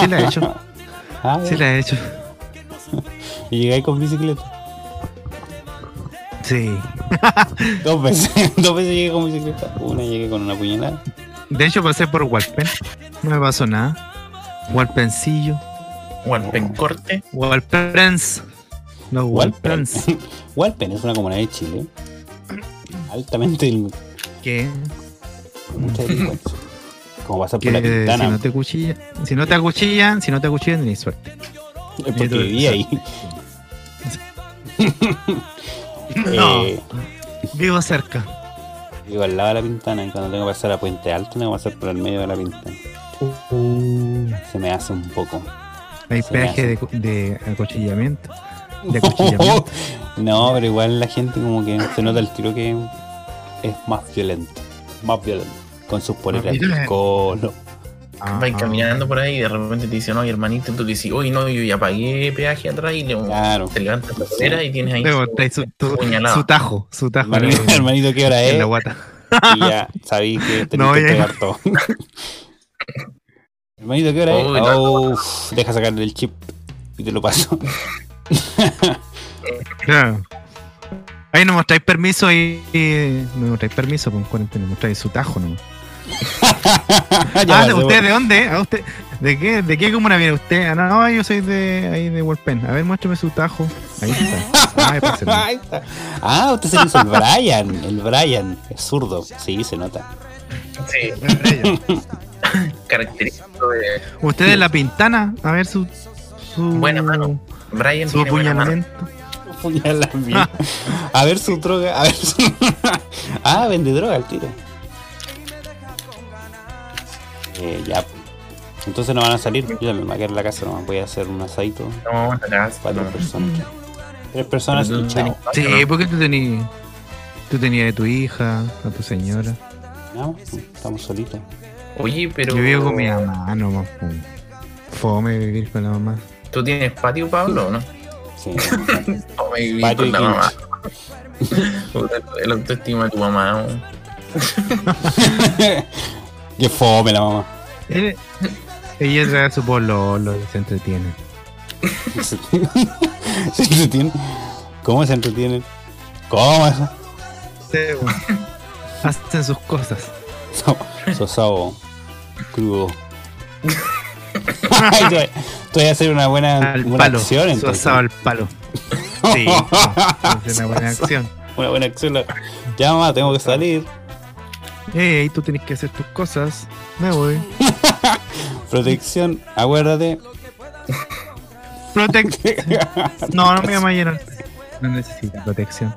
sí la he hecho. Sí la he hecho. Y llegáis con bicicleta. Sí. Dos veces. Dos veces llegué con bicicleta. Una llegué con una puñalada. De hecho pasé por Walpen. No me pasó nada. Walpencillo. Walpen corte. Walpens. Walpen. Walpens. Walpen es una comuna de Chile. Altamente Que, mucha delincuencia. Como pasar por la si ventana. no te cuchillan, si no te acuchillan, si no te acuchillan, tenés suerte. Es porque vivía ahí. No. Eh, Vivo cerca. vivo al lado de la pintana y cuando tengo que pasar a Puente Alto tengo que pasar por el medio de la pintana. Se me hace un poco. Hay Se peaje de, de acuchillamiento. De acuchillamiento. no, pero igual la gente como que se nota el tiro que es más violento. Más violento. Con sus poleras de violento. Ah, Vais caminando por ahí y de repente te dicen, oye hermanito, tú le dices, oye no, yo ya pagué peaje atrás y le, Claro. te levantas la polera y tienes ahí su- su, tajo, su tajo Hermanito, en, hermanito, ¿qué hora en es? la guata. Y ya sabéis que tenéis No, que entregar todo. hermanito, ¿qué hora es? Oh, Oh, uf, deja sacarle el chip y te lo paso. Claro. Ahí no mostráis permiso y, y- no mostráis permiso con cuarentena, mostráis su tajo nomás. Ya ah, ¿de usted de dónde? ¿A usted? ¿De qué? ¿De qué comuna viene usted? Ah, no, yo soy de ahí de Wolpen. A ver, muéstrame su tajo. Ahí está. Ah. Ahí está. Ah, usted se hizo el Brian. El Brian. Es zurdo. Sí, se nota. Sí, característico de Usted es la pintana. A ver su. su Buena mano. Brian. Su apuñalamiento. A ver su droga. A ver su... Ah, vende droga al tiro. Eh, ya. Entonces no van a salir. Yo también me voy a quedar en la casa nomás. Voy a hacer un asadito No, la casa. para no. tres personas. Tres personas y chao. Sí, porque tú tenías. Tú tenías de tu hija, a tu señora. No, estamos solitos. Oye, pero. Yo vivo con mi mamá nomás. po. Fome vivir con la mamá. ¿Tú tienes patio, Pablo, o no? Sí. Fome vivir Patio con la mamá. El autoestima de tu mamá. Qué fome la mamá. Él- ella trae su pololo y se entretiene. se entretienen. ¿Cómo se entretienen? ¿Cómo eso? Hacen sus cosas. So- Sosao. Crudo. Ay, voy a hacer una buena, Al buena palo. acción Su entonces. al palo. Sí, es una buena acción. Una buena acción. Ya mamá, tengo que salir. Ey, tú tienes que hacer tus cosas. Me voy. Protección, acuérdate. Protect. No, no me llama a llenar. No necesita protección.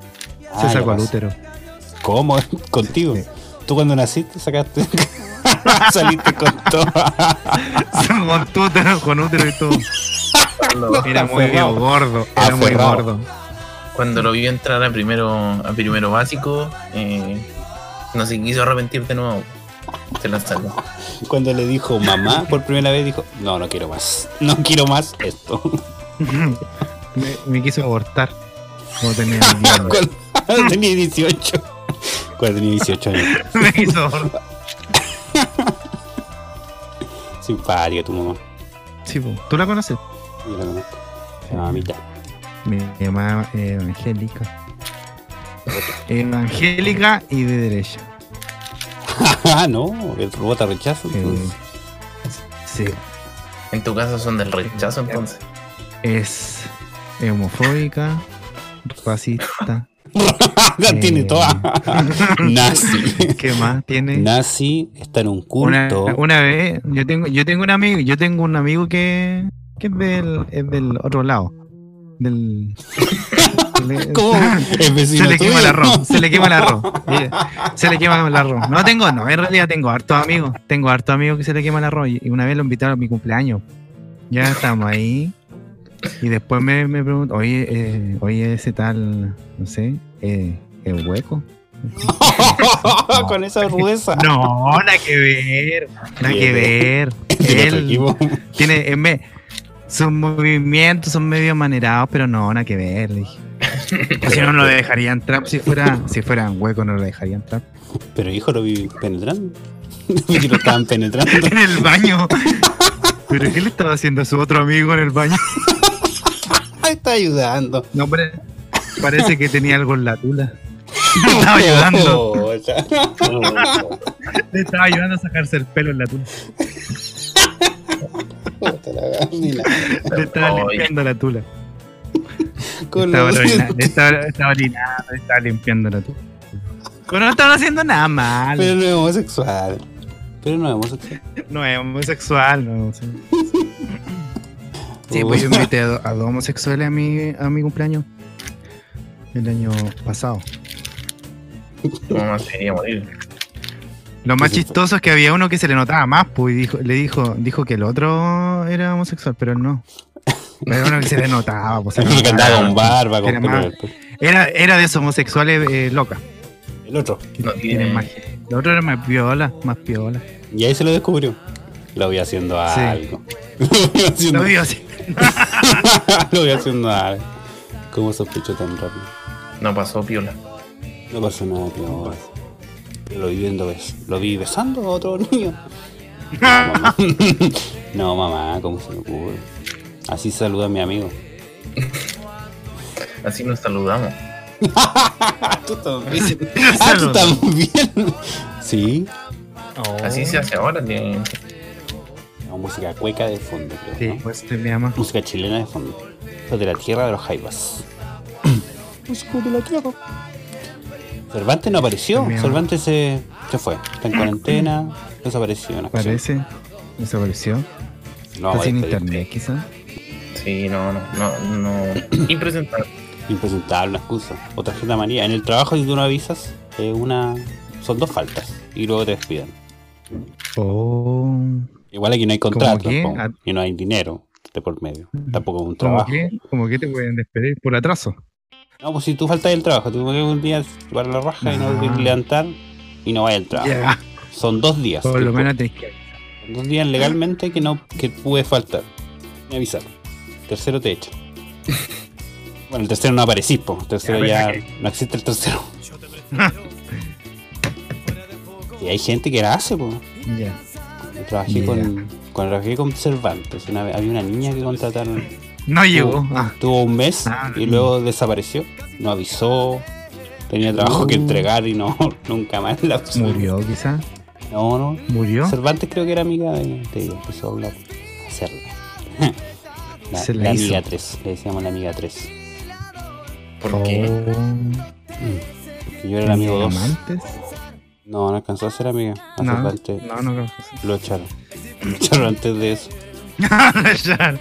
Se Ah, sacó ya al útero. ¿Cómo? Contigo. Sí. Tú cuando naciste sacaste. Saliste con todo. con tu útero, con útero y todo. Era muy Aferrado. gordo. Era muy gordo. cuando lo vio entrar a primero, a primero básico, eh, no se quiso arrepentir de nuevo. Se la sacó. Cuando le dijo mamá por primera vez, dijo: No, no quiero más. No quiero más esto. me, me quiso abortar. Como tenía. Cuando tenía 18. Cuando tenía 18 años. me quiso abortar. Simpática tu mamá. Sí. ¿Tú la conoces? Yo la conozco. Se llama Mamita. Mi mamá eh, evangélica. Evangélica y de derecha. Ah, no, el robot rechazo. Eh, entonces. sí. En tu casa son del rechazo, entonces. Es homofóbica, racista. La tiene eh, toda. Nazi. ¿Qué más tiene? Nazi está en un Una, culto. una vez, yo tengo, yo tengo un amigo, yo tengo un amigo que, que es del, es del otro lado. Del. ¿Cómo? ¿Es vecino Se le quema el arroz, se le quema el arroz. Eh, Se le quema el arroz. No tengo, no, en realidad tengo hartos amigos. Tengo hartos amigos que se le quema el arroz. Y una vez lo invitaron a mi cumpleaños. Ya estamos ahí. Y después me, me preguntó, oye, eh, oye, ese tal, no sé, eh, ¿es hueco? Con esa rudeza. No, nada que ver. Nada que ver. Él tiene, en vez- sus movimientos son medio manerados, pero no, nada que ver. le dije. Si no, no lo dejaría entrar. Si fuera, si fuera un hueco, no lo dejaría entrar. Pero hijo, lo vi penetrando. Que lo estaban penetrando. En el baño. ¿Pero qué le estaba haciendo a su otro amigo en el baño? Está ayudando. No, pero parece que tenía algo en la tula. Le estaba ayudando. Oh. Le estaba ayudando a sacarse el pelo en la tula. Le estaba limpiando la tula. Con Estaba, le estaba, estaba la. Pero no estaban haciendo nada mal. Pero no es homosexual. Pero no es homosexual. No es homosexual, no. es homosexual. Sí, pues yo invité a, do- a dos homosexuales a mi, a mi cumpleaños. El año pasado. Quería morir. Lo más chistoso es que había uno que se le notaba más, pues, y dijo, le dijo, dijo que el otro era homosexual, pero él no. Pero que se le notaba, pues. se le notaba. andaba con barba, con Era más- pelo. Era, era de esos homosexuales eh, locas. El otro. No tienen tiene- más. El otro era más piola, más piola. Y ahí se lo descubrió. Lo voy haciendo Sí. algo. Lo voy haciendo, Lo vio así. lo voy haciendo algo. ¿Cómo sospechó tan rápido? No pasó piola. No pasó nada, tío. Lo vi viendo, bes- lo vi besando a otro niño. No, mamá. No, mamá, ¿cómo se me ocurre? Así saluda a mi amigo. Así nos saludamos. tú también. Ah, tú también. Sí. Así se hace ahora. tiene- No, música cueca de fondo, creo. Sí, ¿no? pues te me llama. Música chilena de fondo. Esto es de la tierra de los jaivas. Música de la tierra. Cervantes no apareció. Cervantes se, se fue. Está en cuarentena. Desapareció en. Parece. Desapareció. No, Está sin este- internet, quizás. Sí, no, no, no, no. Impresentable. Impresentable, una excusa. O tarjeta María. En el trabajo, si tú no avisas, eh, una son dos faltas. Y luego te despiden. Oh. Igual aquí no hay contrato Ah. y no hay dinero de por medio. Tampoco un ¿Cómo trabajo. que? ¿Cómo que te pueden despedir por atraso? No, pues si tú faltas del trabajo, tú que un día para la raja y no Ah. te levantar y no vayas al trabajo. Son dos días. Por lo menos son dos días legalmente que no que puede faltar. Ni avisar. Tercero te echa. Bueno, el tercero no aparecís, po. El tercero Ya, ya, no existe el tercero. y hay gente que la hace, po. Ya. Yo trabajé con, con trabajé con Cervantes. Una había una niña que contrataron. No llegó. Tuvo, Ah, tuvo un mes Ah, y no. luego desapareció. No avisó. Tenía trabajo que Uh. entregar y no, nunca más la murió quizá. No, no. ¿Murió? Cervantes creo que era amiga de, de ella. Empezó a hablar. A hacerla. La, Se la la hizo. amiga 3. Le decíamos la amiga 3. ¿Por qué? Oh. Yo era el amigo 2. ¿Amantes? No, no alcanzó a ser amiga. A No, Cervantes no, no. no. lo echaron. Lo echaron antes de eso. lo echaron.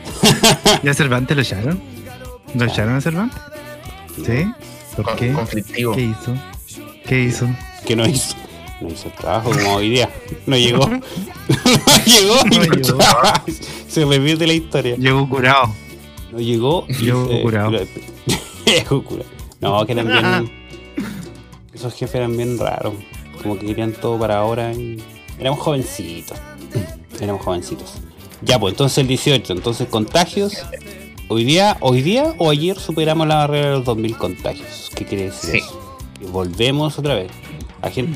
¿Ya a Cervantes lo echaron? ¿Lo echaron a Cervantes? ¿Sí? ¿Por qué? Conflictivo. ¿Qué hizo? ¿Qué hizo? Que no hizo. No hizo el trabajo como hoy día. No llegó. no llegó. y No llegó. Se repite la historia. Llegó curado. No llegó. y Llegó se- curado. Llegó curado. No, que eran bien. Esos jefes eran bien raros. Como que querían todo para ahora. Y... Éramos jovencitos. Éramos jovencitos. Ya, pues entonces el 18. Entonces contagios. Hoy día, hoy día o ayer superamos la barrera de los 2000 contagios. ¿Qué quiere decir Sí. eso? Que volvemos otra vez.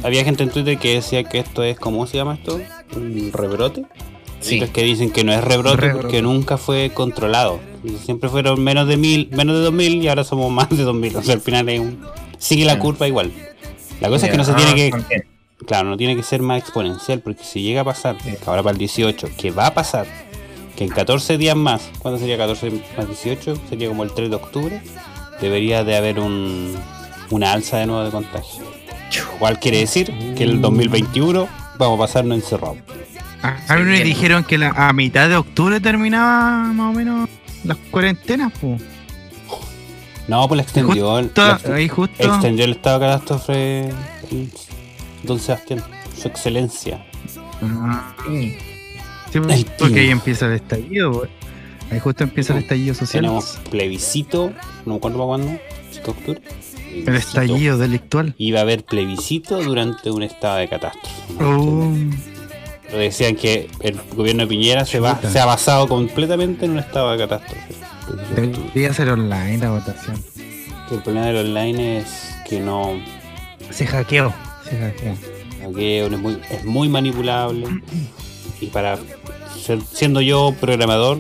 Había gente en Twitter que decía que esto es, ¿cómo se llama esto? ¿Un rebrote? Sí. Otros que dicen que no es rebrote, Rebrote. porque nunca fue controlado. Siempre fueron menos de mil, menos de 2000 y ahora somos más de 2000. O sea, al final es un- sigue la curva igual. La cosa es que no se ah, tiene que, también. claro, no tiene que ser más exponencial, porque si llega a pasar, que ahora para el 18, que va a pasar, que en 14 días más, ¿cuándo sería 14 más 18? Sería como el 3 de octubre, debería de haber un, una alza de nuevo de contagio. Lo cual quiere decir que el 2021 vamos a pasarnos encerrados. A, a mí me dijeron que la, a mitad de octubre terminaba más o menos las cuarentenas, pues. No, pues la extendió. el- la ext- Ahí justo. extendió el estado de catástrofe Don Sebastián, su excelencia. Ah, Sí. sí, pues, porque ahí empieza el estallido, pues. Ahí justo empieza el estallido social. Tenemos plebiscito, no me acuerdo para cuándo, 5 de octubre. El estallido delictual. Iba a haber plebiscito durante un estado de catástrofe. Oh, Pero decían que el gobierno de Piñera se, va, se ha basado completamente en un estado de catástrofe. debería ser online la votación. El problema del online es que no, Se hackeó. Se hackeó. es muy, es muy manipulable. Y para ser- siendo yo programador,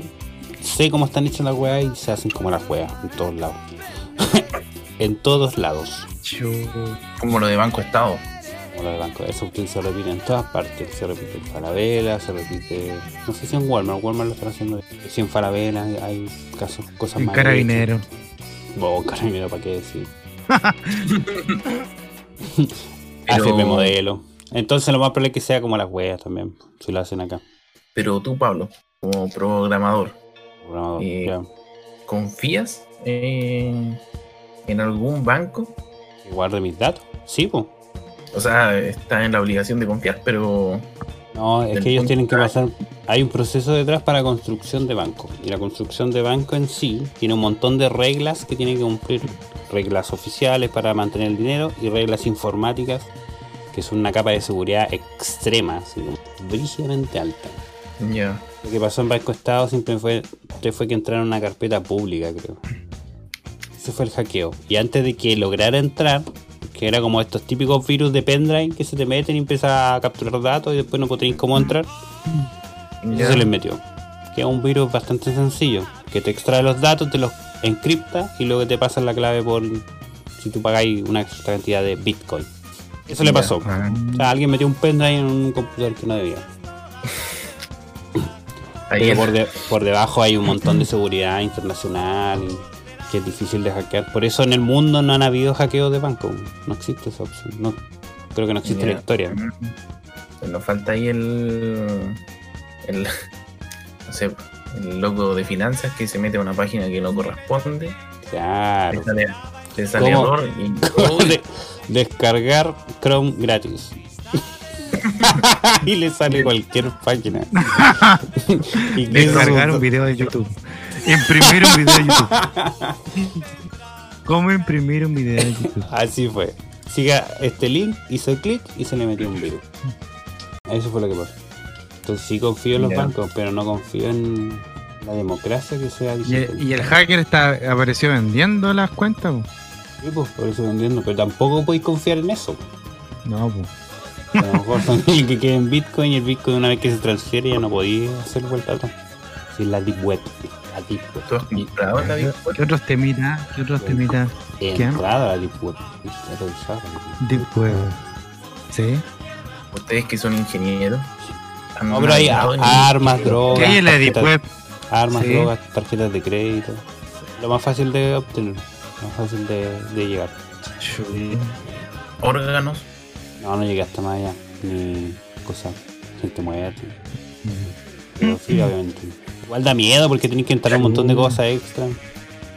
sé cómo están hechas las weas y se hacen como las weas en todos lados. En todos lados. Como lo de Banco Estado. Como lo de banco. Eso se repite en todas partes. Se repite en Falabella, se repite. No sé si en Walmart. Walmart lo están haciendo. Si en Falabella hay casos, cosas En más. carabinero. Oh, carabinero, ¿para qué decir? Pero- AFP modelo. Entonces lo más probable es que sea como las weas también. Si lo hacen acá. Pero tú, Pablo, como programador, Programador, Eh. ¿confías eh, en algún banco? Que guarde mis datos. Sí, pues. O sea, está en la obligación de confiar, pero No, es que ellos tienen que pasar. Hay un proceso detrás para construcción de banco. Y la construcción de banco en sí tiene un montón de reglas que tienen que cumplir. Reglas oficiales para mantener el dinero y reglas informáticas, que son una capa de seguridad extrema, así brígidamente alta. ya. Lo que pasó en Banco Estado siempre fue, fue que entraron en una carpeta pública, creo. Ese fue el hackeo. Y antes de que lograra entrar, que era como estos típicos virus de pendrive que se te meten y empiezan a capturar datos y después no tenéis cómo entrar, eso se les metió. Que es un virus bastante sencillo, que te extrae los datos, te los encripta y luego te pasan la clave por si tú pagáis una extra cantidad de Bitcoin. Eso le pasó. Ah, O sea, alguien metió un pendrive en un computador que no debía. Pero por, de- por debajo hay un montón de seguridad internacional y que es difícil de hackear. Por eso en el mundo no han habido hackeos de banco. No existe esa opción. No, creo que no existe en la historia. Pues Nos falta ahí el, el. No sé, el loco de finanzas que se mete a una página que no corresponde. Claro. Le sale, y. De- descargar Chrome gratis. y le sale cualquier página. y Descargar un video de YouTube. Imprimir un video de YouTube. ¿Cómo imprimir un video de YouTube? Así fue. Siga este link, hizo clic y se le metió un virus. Eso fue lo que pasó. Entonces sí confío en los bancos, pero no confío en la democracia que sea Y, digital. y el hacker está apareció vendiendo las cuentas. po. Sí, pues, por eso vendiendo, pero tampoco podéis confiar en eso. No, pues. A lo mejor son el que queda en Bitcoin y el Bitcoin una vez que se transfiere ya no podía hacer vuelta atrás. Deep web. La deep web. ¿Tú has comprado en la Web? ¿Qué otros temitas? ¿Qué otros temitas? Entrado a la deep web. He revisado. Deep Web. Sí. Ustedes que son ingenieros. No, pero hay armas, drogas. ¿Qué hay en la Deep tarjetas- Web? Armas, Sí. drogas, tarjetas de crédito. Lo más fácil de obtener. Lo más fácil de, de llegar. órganos. No, no llegué hasta más allá. Ni cosas. Gente muerta. Pero sí, obviamente. Igual da miedo porque tenés que entrar un montón de cosas extra.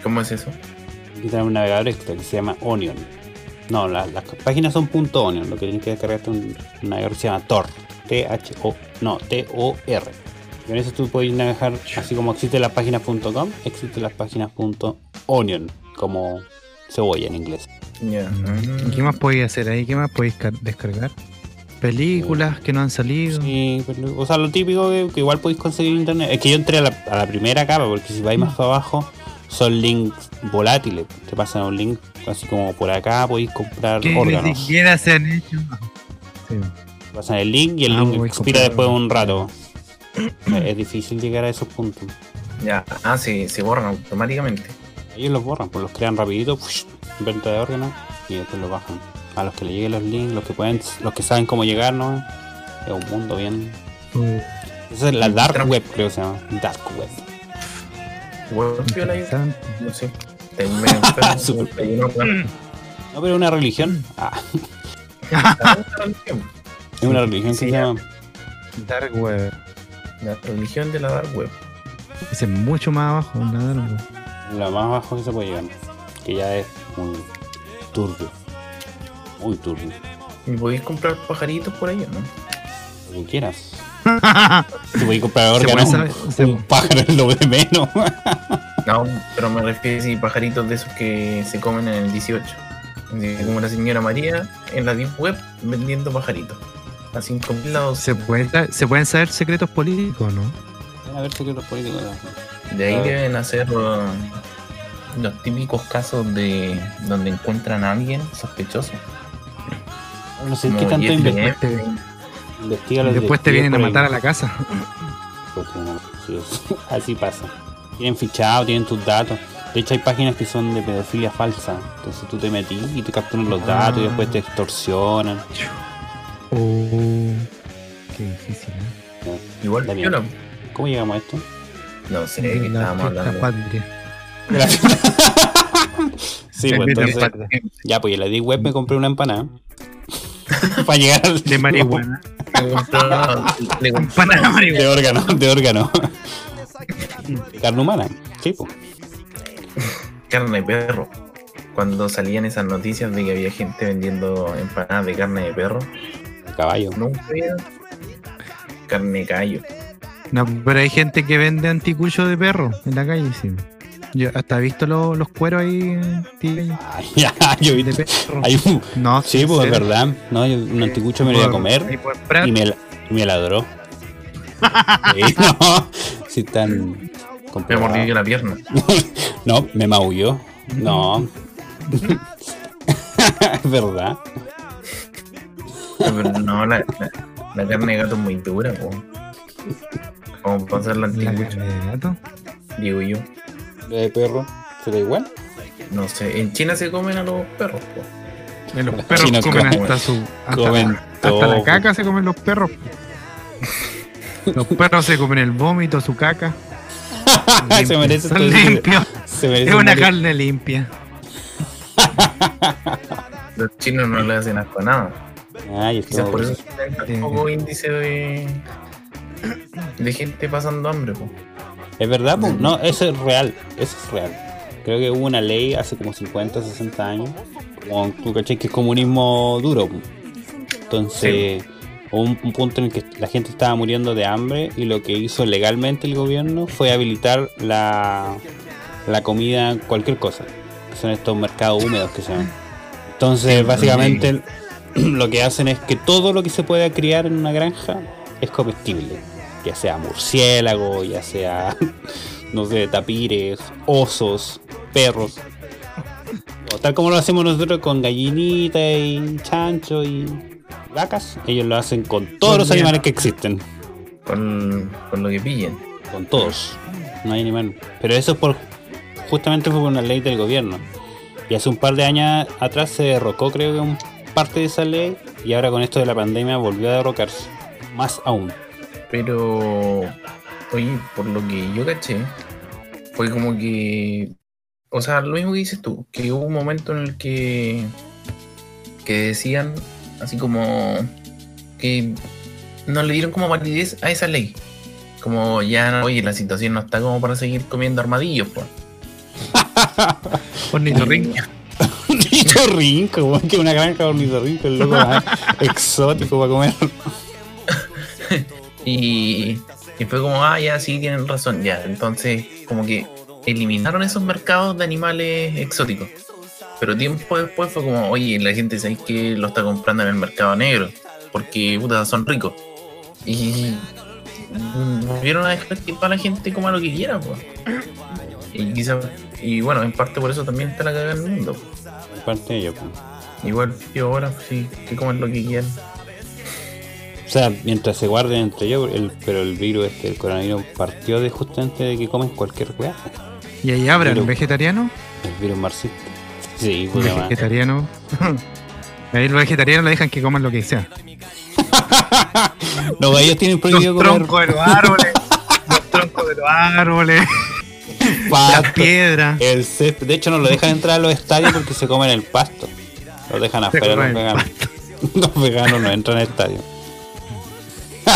¿Cómo es eso? Tienes que un navegador extra que se llama Onion. No, la- las páginas son punto .onion. Lo que tienes que descargar es un, un navegador que se llama Tor. T-H-O. No, T-O-R. Y con eso tú puedes navegar, así como existen las páginas .com, existen las páginas .onion, como cebolla en inglés. Ya. ¿Y qué más podéis hacer ahí? ¿Qué más podéis car- descargar? Películas que no han salido. Sí, pero, o sea, lo típico que, que igual podéis conseguir en internet. Es que yo entré a la, a la primera capa, porque si vais más para abajo, son links volátiles. Te pasan un link así como por acá, podéis comprar Que ni órganos. siquiera se han hecho. Sí. Te pasan el link y el Ah, link expira después de un rato. es difícil llegar a esos puntos. Ya. Ah, se, se borran automáticamente. Ellos los borran, pues los crean rapidito, ¡fush! venta de órganos, y después los bajan. A los que le lleguen los links, los que pueden, los que saben cómo llegar, ¿no? Es un mundo bien. Esa es la dark web, creo que se llama. Dark web. No sé. Weón. No, pero es una religión. Ah, es una religión que Sí, se llama. Dark Web. La religión de la dark web. Ese es mucho más abajo. La Dark Web. La más bajo que se puede llegar. Que ya es muy turbio. Muy turbio. ¿Y podéis comprar pajaritos por ahí o no? Lo que quieras. Tú puedes comprar Se órganos. puede saber- se- Un pájaro es lo de menos. No, pero me refiero a si pajaritos de esos que se comen en el 18. Así Como la señora María en la Deep Web vendiendo pajaritos. A 5.000 lados. se, pueden sa- se pueden saber secretos políticos, ¿no? A ver secretos políticos. De ahí Ah. deben hacer uh, los típicos casos de donde encuentran a alguien sospechoso. No sé qué tanto investiga. Los después te vienen a matar a la casa. Pues, Así pasa. Tienen fichado, tienen tus datos. De hecho, hay páginas que son de pedofilia falsa. Entonces tú te metís y te capturan los datos y después te extorsionan. Oh, qué difícil, ¿eh? Igual. ¿Cómo llegamos a esto? No sé La estábamos hablando. patria. sí, pues entonces. Ya, pues en la Deep Web me compré una empanada. para llegar al. De marihuana. De marihuana. De órgano, de órgano. Carne humana. Sí, pues. carne de perro. Cuando salían esas noticias de que había gente vendiendo empanadas de carne de perro, caballo. nunca había carne de callo. No, pero hay gente que vende anticucho de perro en la calle, sí. Yo hasta he visto lo- los cueros ahí tío, Ay, ya, yo vi. Hay. No, Sí, pues es verdad. No, yo un anticucho me lo iba a comer. Y me, y me ladró. Sí, no, si están Me comprobados. mordió la pierna. No, me maulló. No. es verdad. Pero no, la, la, la carne de gato es muy dura, po. Como para hacer la La anticucha, carne de gato. digo yo. ¿La de perro? ¿Será igual? No sé, en China se comen a los perros, po. Eh, Los Los perros comen comen- hasta su. Hasta, comen la, hasta todo. la caca se comen los perros. Los perros se comen el vómito, su caca. se merece Son limpios. Se merece Es una un- carne limpia. Los chinos no le hacen asco a nada. Ay, Quizás por eso hay Sí. poco índice de, de gente pasando hambre, po. Es verdad, no, eso es real, eso es real. Creo que hubo una ley hace como 50, 60 años, como tú caché que es comunismo duro. po. Entonces, Hubo un, un punto en el que la gente estaba muriendo de hambre y lo que hizo legalmente el gobierno fue habilitar la, la comida, cualquier cosa. Son estos mercados húmedos que se llaman. Entonces, básicamente, lo que hacen es que todo lo que se pueda criar en una granja es comestible. Ya sea murciélago, ya sea, no sé, tapires, osos, perros. O tal como lo hacemos nosotros con gallinita y chancho y vacas, ellos lo hacen con todos los animales que existen. Con, con lo que pillen. Con todos. No hay animal. Pero eso es por. Justamente fue por una ley del gobierno. Y hace un par de años atrás se derrocó, creo que un parte de esa ley. Y ahora con esto de la pandemia volvió a derrocarse. Más aún. Pero, oye, por lo que yo caché, fue como que. O sea, lo mismo que dices tú, que hubo un momento en el que. que decían, así como. que no le dieron como validez a esa ley. Como ya, oye, la situación no está como para seguir comiendo armadillos, pues. Ornitorrinco. Ornitorrinco, que una granja de ornitorrinco, el loco más exótico para comer. Y, y fue como, ah, ya, sí, tienen razón, ya. Entonces, como que eliminaron esos mercados de animales exóticos. Pero tiempo después fue como, oye, la gente sabe que lo está comprando en el mercado negro, porque puta, son ricos. Y volvieron a dejar que toda la gente coma lo que quiera, pues. Y quizá, y bueno, en parte por eso también está la cagada en el mundo. En parte de ello, pues. Igual, yo ahora sí, que coman lo que quieran. O sea, mientras se guarden entre ellos, el, pero el virus este, el coronavirus partió de justamente de que comen cualquier weá. ¿Y ahí abran Pero- vegetariano? El virus marxista. Sí. Vegetariano. Ahí los vegetarianos le dejan que coman lo que sea. No, ellos tienen Los prohibido comer troncos de los árboles. los troncos de los árboles. Las pasto. piedras. El césped. De hecho, no lo dejan entrar a los estadios porque se comen el pasto. Lo dejan afuera los el veganos. Los veganos no entran al estadio.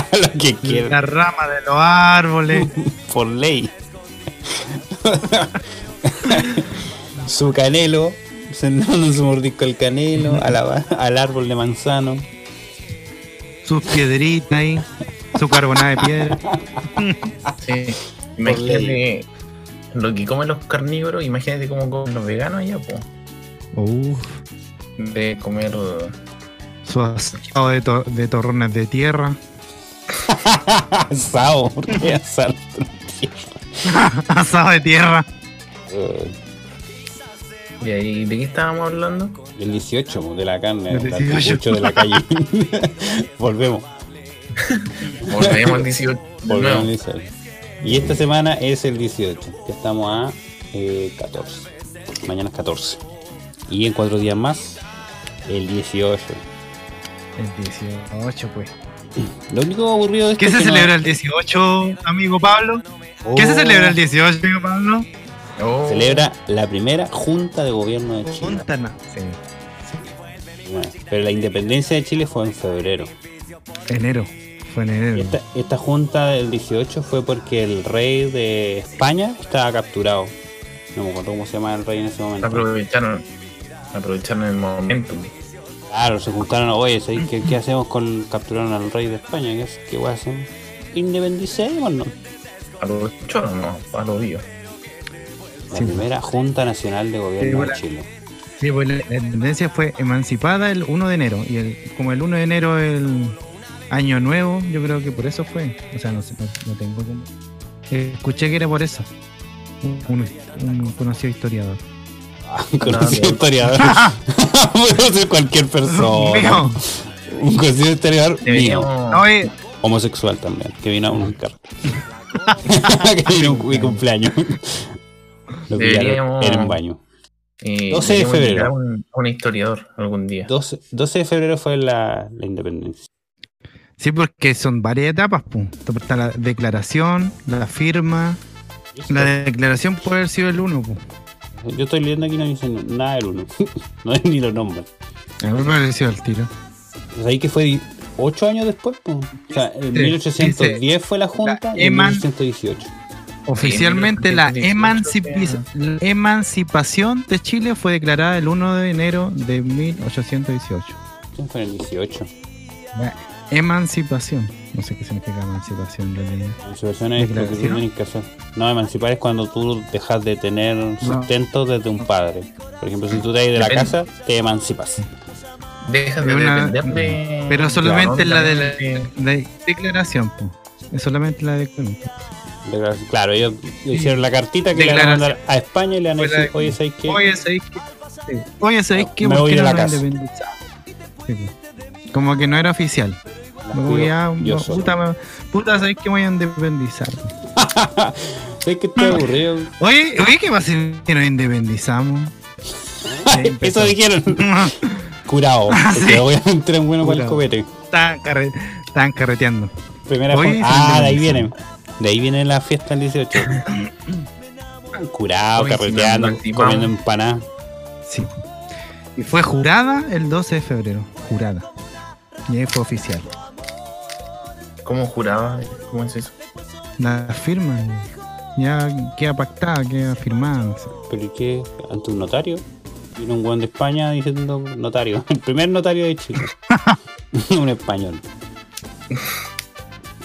lo que quieran, La rama de los árboles. por ley. su canelo, sentando su mordisco al canelo, a la- al árbol de manzano. Sus piedritas ahí. Su carbonada de piedra. Sí. Imagínate lo que comen los carnívoros, imagínate cómo comen los veganos allá, pues. Uf. De comer. Su asado de, to- de torrones de tierra. Asado, porque asado. asado de tierra. ¿Y ahí de qué estábamos hablando? El 18, pues, de la carne, El el 18. anticucho de la calle. Volvemos. Volvemos al 18. de Volvemos al 18. Y esta semana es el 18. Ya estamos a eh, 14. Mañana es 14. Y en cuatro días más, el 18. El 18, pues. Lo único aburrido de esto ¿Qué es se que no- celebra el 18, amigo Pablo? ¿Qué se Oh, celebra el 18, amigo Pablo? Oh, Celebra la primera Junta de Gobierno de Chile. Fontana. Sí. Bueno, pero la independencia de Chile fue en febrero. Enero. Fue en enero. Esta, esta junta del 18 fue porque el rey de España estaba capturado. No me acuerdo cómo se llama el rey en ese momento. aprovecharon. Aprovecharon el momento. Claro, se juntaron, oye, ¿sabes qué, qué hacemos con capturaron al rey de España? ¿Qué, es- qué guay hacemos? Independicémonos. Aprovecharon, no, a lo obvio. La Sí. primera Junta Nacional de Gobierno Sí, bueno. de Chile. Sí, pues la, la independencia fue emancipada el 1 de enero. Y el, como el 1 de enero el año nuevo, yo creo que por eso fue. O sea, no sé, no, no tengo como. Eh, escuché que era por eso. Un, un conocido historiador. Conocido historiador. Puede ser cualquier persona. Mío. Un conocido historiador mío. Homosexual también, que vino a un carro. que vino mi cumpleaños. Lo pillaron en un baño. eh, 12 de febrero. un, a un historiador algún día. 12, 12 de febrero fue la, la independencia. sí, porque son varias etapas. Pues. Está la declaración, la firma. La declaración puede haber sido el 1. Yo estoy leyendo aquí no dice nada del uno. no es ni lo nombran. A mí me pareció el tiro. Pues ahí que fue 8 años después. pues. O sea, en Sí, 1810 fue la junta la y en eman- 1818. Oficialmente la, 1818 emancipi- la emancipación de Chile fue declarada el 1 de enero de 1818. ¿Quién fue en el 18? emancipación. No sé qué significa emancipación en realidad. Emancipación es lo que tienes que hacer. No, emancipar es cuando tú dejas de tener sustento desde un padre. Por ejemplo, si tú te vas de la casa, te emancipas. Dejas de una- depender de. Pero solamente Claro, la de la, de- de declaración, po. Es solamente la declaración. Declaración. Claro, ellos hicieron la cartita que le van a mandar a España y le van a Fue la decir, oye, ¿sabes qué? Oye, ¿sabéis qué? Sí. Oye, ¿sabéis qué? Me ¿Por voy de la casa. Sí. Como que no era oficial. Yo no, solo. puta, me- puta, ¿sabéis que me voy a independizar? ¿Sabes que estoy aburrido? Oye, oye, ¿qué pasa si nos independizamos? Eso dijeron. Curado. Porque sí. obviamente eran bueno para el copete. Estaban, carre- estaban carreteando. Primera Oye, Ah, de ahí independizan. viene. De ahí viene la fiesta el 18. Curado, carreteando, comiendo empanadas. Sí. Y fue jurada el 12 de febrero. Jurada. Y ahí fue oficial. ¿Cómo juraba? ¿Cómo es eso? La firma ya queda pactada, queda firmada. no sé. ¿Pero y qué? ¿Ante un notario? Vino un guan de España diciendo notario. El primer notario de Chile. un español.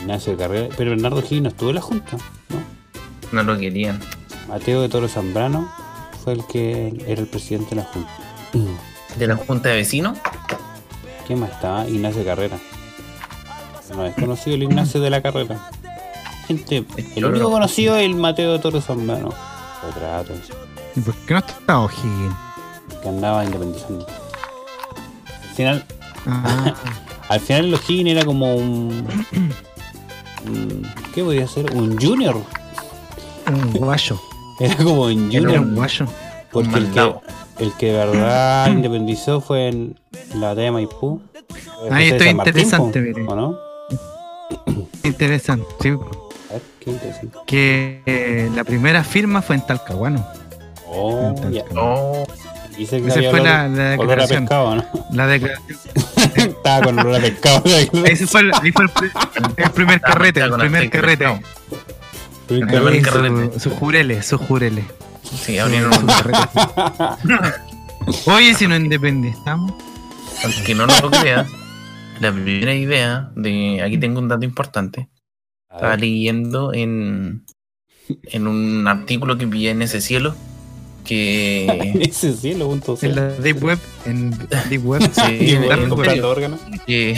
Ignacio Carrera. Pero Bernardo Gil no estuvo en la junta, ¿no? No lo querían. Mateo de Toro Zambrano fue el que era el presidente de la junta. ¿De la Junta de Vecinos? ¿Quién más estaba? Ignacio Carrera. No es conocido el Ignacio de la Carrera. Gente, el único no. conocido es el Mateo de Toro Zambrano. Retratos. ¿Y por qué no está O'Higgins? que andaba independizando. Al final, Ah, al final los Higgins era como un, un- ¿Qué podría ser? Un junior. un guayo. Era como un Era junior. un guayo. Porque un el que, el que de verdad independizó fue en la batalla de Maipú. Ahí está interesante, mire. ¿O no? Interesante. Sí, A ver, qué interesante. que eh, la primera firma fue en Talcahuano. Oh, ya. Oh, Dice que Esa fue olor, la, declaración. pescado, ¿no? La declaración. Estaba con olor a pescado. Ese fue el, ahí fue el, pri- el primer carrete, el primer carrete. El primer su, su jurele, su jurele. Sí, abrieron Su un carrete. Oye, si nos independizamos. Aunque no lo crea, la primera idea de. Aquí tengo un dato importante. Estaba leyendo en, en un artículo que pillé en ese cielo que, Ese cielo, punto En la Deep Web. En Deep Web. Sí, en- que,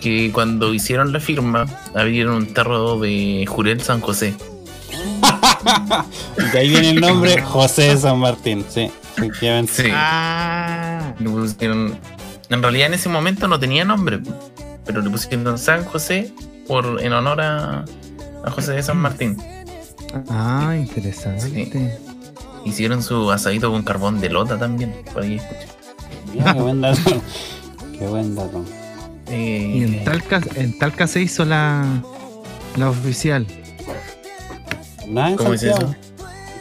que cuando hicieron la firma abrieron un tarro de Jurel San José. Y de ahí viene el nombre José de San Martín, sí, efectivamente. Sí. Ah. Le pusieron- en realidad en ese momento no tenía nombre, pero le pusieron San José por, en honor a, a José de San Martín. Ah, interesante. Hicieron su asadito con carbón de lota también, por ahí escuché. Qué buen dato. Qué buen dato. Eh, Y en Talca, en Talca se hizo la, la oficial. Nada en ¿Cómo es Santiago.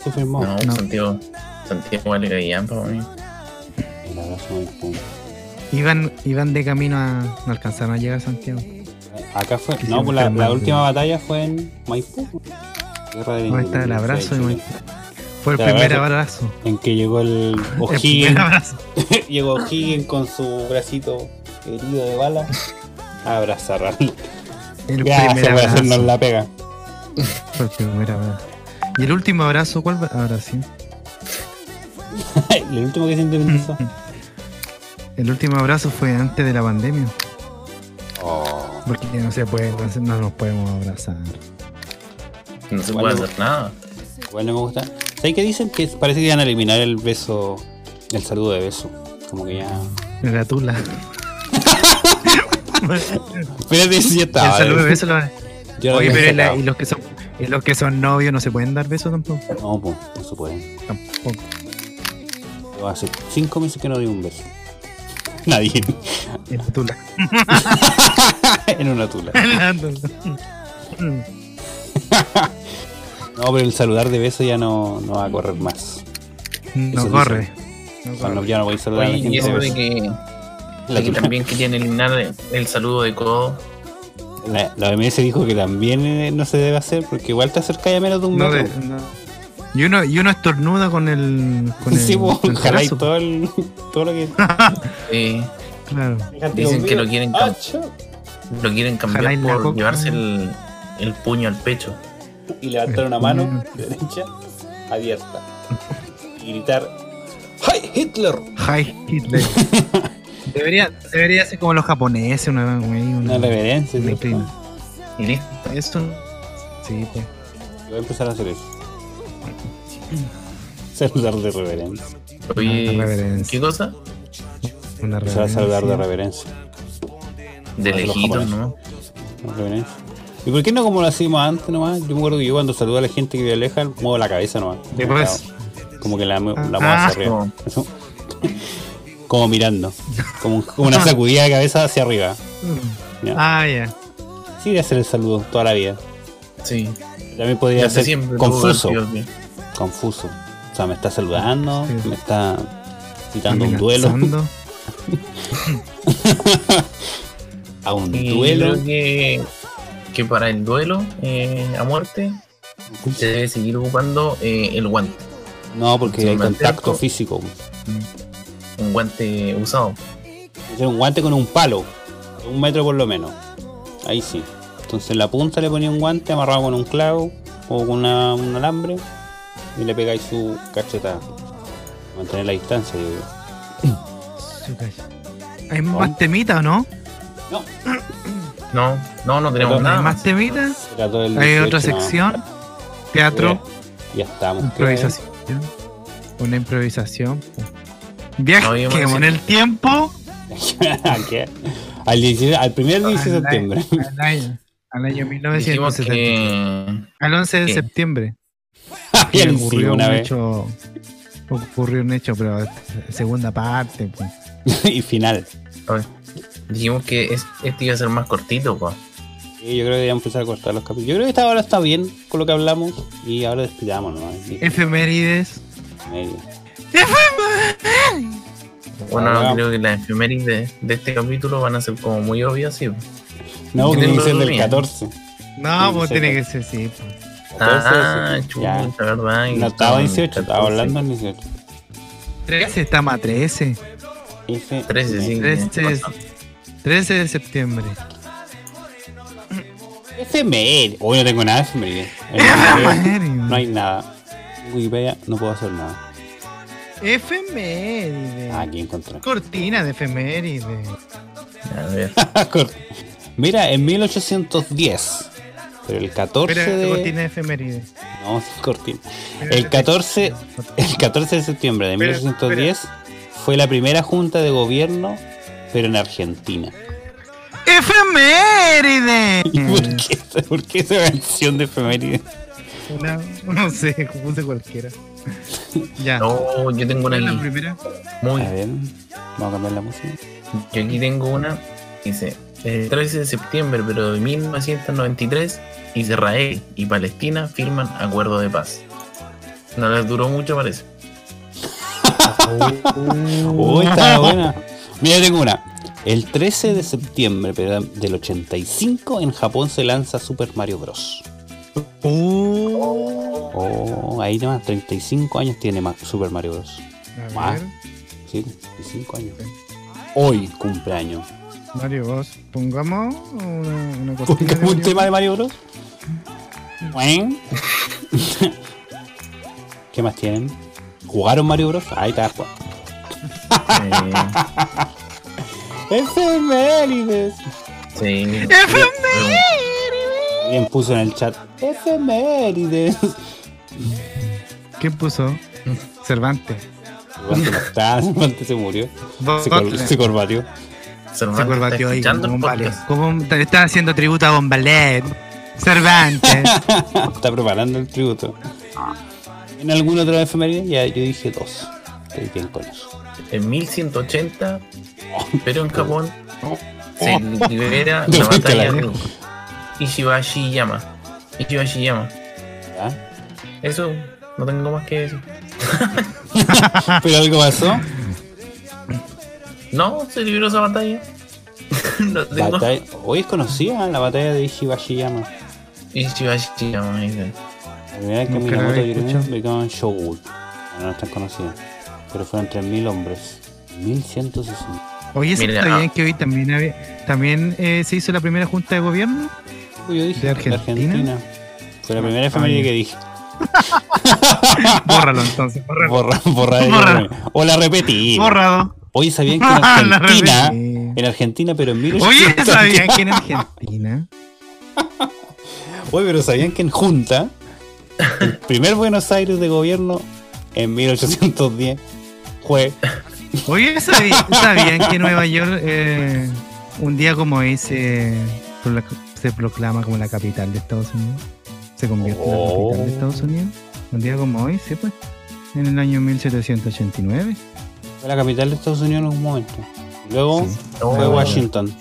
Se firmó. no, no. Santiago, Santiago vale Gaillán para mí. El abrazo muy pum. Iban, iban de camino a. No alcanzaron a llegar a Santiago. Acá fue. No, pues la, la última batalla fue en Maipú. Guerra de Ahí está el abrazo de. Maipú. Fue el primer abrazo. abrazo. En que llegó el El O'Higgins. primer abrazo. llegó O'Higgins con su bracito herido de bala. A abrazar al. El Gracias primer por hacernos abrazo. la pega. Fue el primer abrazo. ¿Y el último abrazo cuál habrá sido? el último que se independizó. El último abrazo fue antes de la pandemia. Oh. Porque no se puede, no, se- no nos podemos abrazar. No se Bueno. puede hacer nada. Bueno, me gusta. ¿Sabes qué dicen? Que parece que iban a eliminar el beso, el saludo de beso. Como que ya. La tula. Espérate si ya el saludo de beso lo van a- Yo Oye, pero y la- sacado. y los que son y los que son novios no se pueden dar besos tampoco. No, pues, no se puede. Tampoco. Yo hace cinco meses que no doy un beso. Nadie. En la tula. en una tula. En la tula. No, pero el saludar de beso ya no, no va a correr más. No Eso corre. No Cuando corre. ya no voy a saludar a la gente y eso de que, La, de que también querían eliminar el, el saludo de codo. la, la OMS dijo que también eh, no se debe hacer porque igual te acerca ya menos de un No metro. de- no. Y uno, y uno estornuda con el. Con el, sí, con el todo, el, todo lo que. Eh, Claro. Dicen que lo quieren cam- ¡Acho! lo quieren cambiar por llevarse el, el puño al pecho. Y levantar una mano derecha abierta. Y gritar: ¡Hi Hitler! Hi Hitler. debería, debería ser como los japoneses, una, una, Una reverencia. Y listo. Es un. Sí, pues. Voy a empezar a hacer eso. Saludar de reverencia. Oye, reverencia. ¿qué cosa? Una Empezar a saludar de reverencia. reverencia. De japoneses. ¿no? Reverencia. ¿Y por qué no como lo hacíamos antes nomás? Yo me acuerdo que yo cuando saludo a la gente que vive lejos, muevo la cabeza nomás. Después. Como que la, la muevo Ah. hacia arriba. como mirando. Como, como una sacudida de cabeza hacia arriba. Ya. Ah, ya. Sí, de hacer el saludo toda la vida. Sí. También podría ser siempre confuso. tío, Confuso. O sea, me está saludando, Sí. me está citando un duelo. A un Y duelo. creo que, que para el duelo eh, a muerte se debe seguir ocupando eh, el guante. No, porque hay contacto físico. Un guante usado. Un guante con un palo. Un metro por lo menos. Ahí sí. Entonces en la punta le ponía un guante amarrado con un clavo o con una- un alambre y le pegáis su cachetada. Mantener la distancia, yo digo. ¿Hay más temita o no? No, No, no, no tenemos nada ¿Hay más. temita? ¿Hay 18 otra sección? Teatro, Ya estamos. improvisación. Una improvisación. Viaje No, decía- el tiempo ¿A qué? Al, 16 al primer 16 de septiembre. año- al año, al año Dijimos 1970. que Al 11 de ¿Qué? septiembre. Ocurrió un hecho. Ocurrió un hecho, pero segunda parte. Pues. y final. dijimos que es- este iba a ser más cortito, pues. Sí, yo creo que deberíamos empezar a cortar los capítulos. Yo creo que esta hora está bien con lo que hablamos. Y ahora despidamos. Sí, Efemérides. medio. Bueno, Ah, creo que las efemérides de, de este capítulo van a ser como muy obvias, sí. No, que ser del Bien. 14. No, pues tiene que ser, sí. pues. 14, Ah, sí. chuta, Ya. ¿verdad? No estaba son 18, estaba 14. hablando en 18. 13 está más 13. F 13, sí. 13, es- 13 de septiembre. Efeméride. Hoy no tengo nada de efeméride. No hay nada. Wikipedia no puedo hacer nada. Efeméride. Ah, aquí encontré. Cortina de efeméride. A ver. Mira, en 1810. Pero el 14 Espera, de. cortina de efeméride. No, es cortina. El 14, el 14 de septiembre de Espera, 1810 fue la primera junta de gobierno, pero en Argentina. ¡Efeméride! ¿Y por qué, por qué esa mención de efeméride? Una, no sé, puse cualquiera. ya. No, yo tengo una ¿Cuál es la primera? Muy. A ver, vamos a cambiar la música. Yo aquí tengo una. Dice: El 13 de septiembre, pero de 1993, Israel y Palestina firman acuerdo de paz. No les duró mucho, parece. Uy, está buena. Mira, tengo una. El 13 de septiembre pero del 85 en Japón se lanza Super Mario Bros. Uh, Oh, ahí nomás, 35 años tiene Super Mario Bros. a Ah. ver, Sí, 35 años. Hoy cumpleaños. Mario Bros. Pongamos una, una ¿Pongamos un tema de Mario Bros? ¿Qué más tienen? ¿Jugaron Mario Bros? Ahí está jugando. Eh, Efemérides. sí. Alguien puso en el chat. Efemérides. ¿Quién puso? Cervantes. Cervantes no está, Cervantes se murió. Se, cor- se corbatió. Cervantes Se está ahí como le están haciendo tributo a Bombalet. Cervantes. Está preparando el tributo. ¿En algún otro efeméride? Ya, yo dije dos. Estoy bien con eso. En 1180, pero en Japón, Oh. se libera la batalla la- de Ishibashi-yama. Ishibashi-yama. ¿Ya? Eso, no tengo más que decir. ¿Pero algo pasó? No, se libró esa batalla. no tengo. Batalla- Hoy es conocida la batalla de Ishibashiyama. Ishibashi-yama. dice. La primera vez que Minamoto Yorino escuchado. ubicaban Shogun. No es tan conocida. Pero fueron 3.000 hombres. 1160. Oye, ¿se Mira, sabían ah. que hoy también, había- también eh, se hizo la primera junta de gobierno? Uy, Yo dije ¿De Argentina? Fue la primera efeméride que dije. Bórralo entonces, bórralo. Borra, borra Borra. O la repetí. Borrado. Hoy sabían que en Argentina, en Argentina, pero en Oye, 1810. ¿sabían que en Argentina? Oye, pero sabían que en Junta, el primer Buenos Aires de gobierno en 1810 fue. Oye, ¿sabí- ¿sabían que Nueva York eh, un día como hoy se, procla- se proclama como la capital de Estados Unidos? Se convierte en la Oh. capital de Estados Unidos. Un día como hoy, sí, pues. En el año 1789. Fue la capital de Estados Unidos en un momento. Luego Sí. fue Oh. Washington.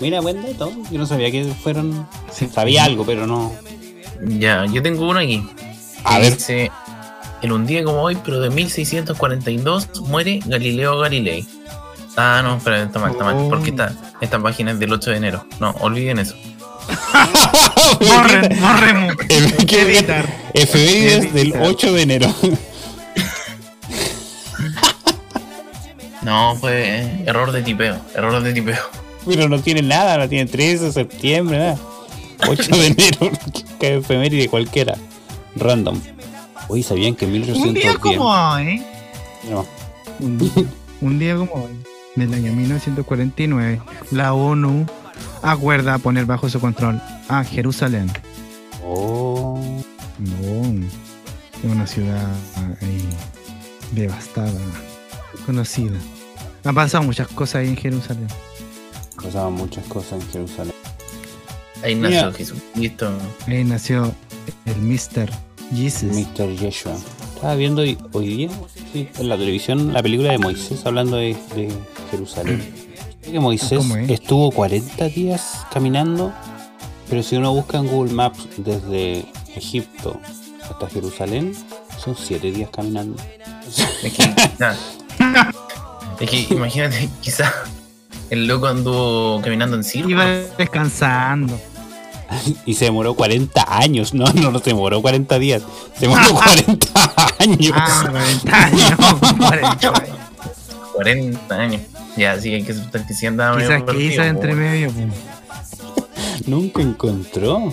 Mira, buen dato. Yo no sabía que fueron. Sí. Sabía algo, pero no. Ya, yo tengo uno aquí. A que ver. Dice, en un día como hoy, pero de 1642, muere Galileo Galilei. Ah, no, pero está mal, está mal. Oh. Porque esta, esta página es del 8 de enero. No, olviden eso. Borren, Editar. Efemérides del Editar. 8 de enero. No, fue eh, error de tipeo. Error de tipeo. Pero no tiene nada, no tiene 13 de septiembre, nada. 8 de enero, que efeméride cualquiera. Random. Oye, ¿sabían que en Un 1810... día como hoy. No, Un día, un día como hoy, del año 1949, la ONU acuerda poner bajo su control a Jerusalén. Oh, No, es una ciudad ahí devastada, conocida. Han pasado muchas cosas ahí en Jerusalén. pasaban muchas cosas en Jerusalén. Ahí nació Jesucristo. Ahí nació el Mr. Jesus. Mr. Yeshua. Estaba viendo hoy, hoy día sí, en la televisión la película de Moisés hablando de, de Jerusalén. Que Moisés estuvo 40 días caminando, pero si uno busca en Google Maps desde Egipto hasta Jerusalén, son 7 días caminando. Es que, que imagínate, quizá el loco anduvo caminando en circo. Iba descansando. Y se demoró 40 años. No, no, no se demoró 40 días. Se demoró 40 años. Ah, 40 años. 40 años. 40 años. Ya, sí, hay que aceptar que sí andaba medio Quizás que perdido, hizo entre medio. Nunca encontró.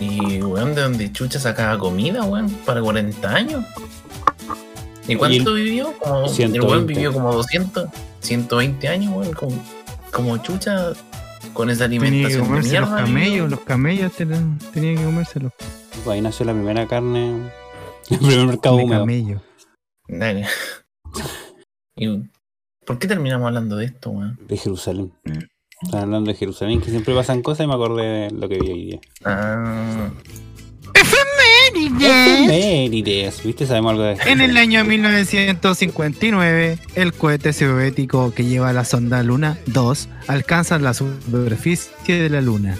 Y, weón, ¿de dónde chucha sacaba comida, weón? Para 40 años. ¿Y cuánto vivió? Como, el 120. weón vivió como 200, 120 años, weón. Como, como chucha con esa Tenía que alimentación de comerse los camellos. Los camellos tenían, que comérselos. Pues ahí nació la primera carne. El primer mercado De húmedo. camello. Dale. ¿Y por qué terminamos hablando de esto, weón? De Jerusalén. Están hablando de Jerusalén, que siempre pasan cosas y me acordé de lo que vi hoy día. Ah, Efemérides, ¿viste? Sabemos algo de En el año 1959, el cohete soviético que lleva la sonda Luna 2 alcanza la superficie de la Luna.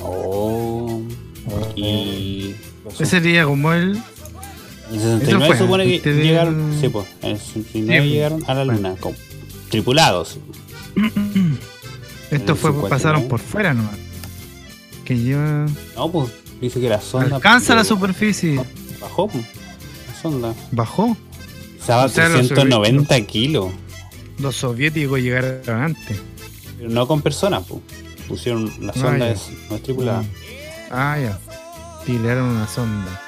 Oh. Y. Ese día como el... En el 69 fue supone que llegaron. Sí, pues. En el 69 Sí, llegaron a la bueno. luna. Con, tripulados. Esto el fue 59. pasaron por fuera nomás. Que lleva... No, pues. Dice que la sonda. Alcanza la superficie. Bajó. La sonda. Bajó. Estaba los 390 kilos. Los soviéticos llegaron antes. Pero no con personas, pues. Pusieron. La sonda es, no es tripulada. Ah, ya. Tiraron una sonda.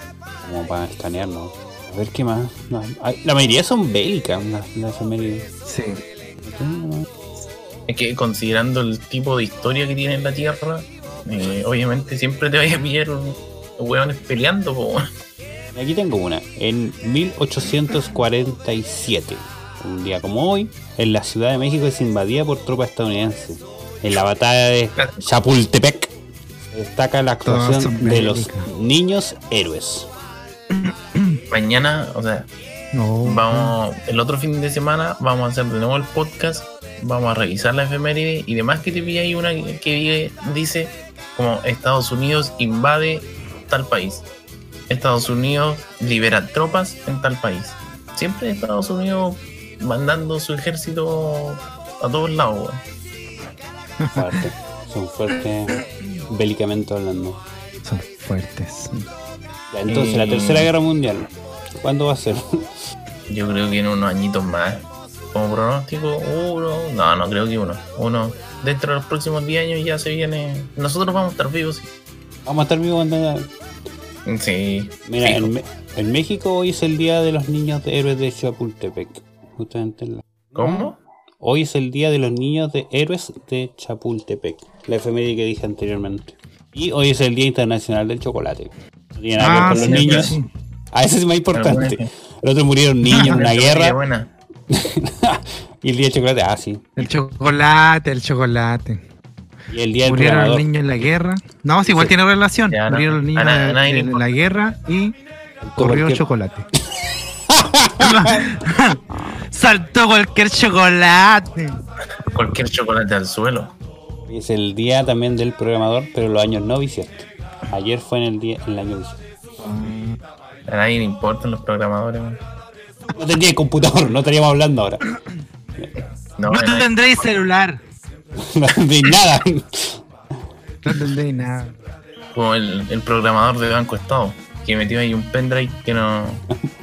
Como para escanear, ¿no? A ver qué más. No, hay- la mayoría son bélicas, las, las efemérides. Sí. Es que considerando el tipo de historia que tiene la Tierra, eh, obviamente siempre te vayas a pillar un- hueones peleando, po. Aquí tengo una. En 1847, un día como hoy, en la Ciudad de México es invadida por tropas estadounidenses. En la batalla de Chapultepec se destaca la actuación de los niños héroes. Mañana, o sea, No. vamos, el otro fin de semana vamos a hacer de nuevo el podcast, vamos a revisar la efeméride y demás que te pilla ahí una que que dice como Estados Unidos invade tal país. Estados Unidos libera tropas en tal país. Siempre Estados Unidos mandando su ejército a todos lados. Fuerte. Son fuertes bélicamente hablando. Son fuertes. Ya, entonces, la. Tercera Guerra Mundial. ¿Cuándo va a ser? Yo creo que en unos añitos más. Como pronóstico, uno, no, no creo que uno, uno, dentro de los próximos 10 años ya se viene, nosotros vamos a estar vivos, sí. Vamos a estar vivos cuando... Sí. Mira, en, México hoy es el día de los niños de héroes de Chapultepec. Justamente en la- ¿Cómo? Hoy es el día de los niños de héroes de Chapultepec. La efeméride que dije anteriormente. Y hoy es el Día Internacional del Chocolate. No tiene nada que ver Ah, con los niños. sí. Ah, ese es más importante. bueno. El otro murieron niños en una guerra. y el día del chocolate, ah, sí. El chocolate, el chocolate. Y el día del Murieron los niños en la guerra. No, sí, igual Sí. tiene relación. Ya, no. Murieron los niños na- en la guerra y corrió cualquier- chocolate. Saltó cualquier chocolate. Cualquier chocolate al suelo. Es el día también del programador, pero los años no bisiesto. Ayer fue en el día en el año bisiesto. A nadie le importan los programadores. weón. No tendría computador, no estaríamos hablando ahora. No, No tendréis celular. No tendría nada. No tendréis nada. como el, el programador de Banco Estado, que metió ahí un pendrive que no.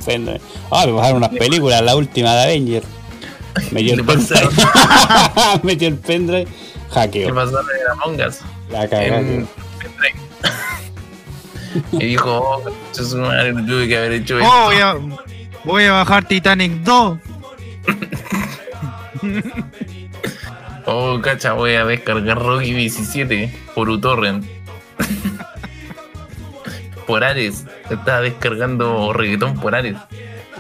Bueno, Ah, me pasaron unas películas, la última de Avenger. Metió el pendrive. Metió el pendrive. ¿Qué Hackeo. pasó de Among Us? La pendrive. y dijo, oh, madre, tuve que haber hecho esto. Oh, voy a, voy a bajar Titanic 2. Oh, cacha, voy a descargar Rocky 17 por uTorrent. por Ares. Estaba descargando reggaetón por Ares.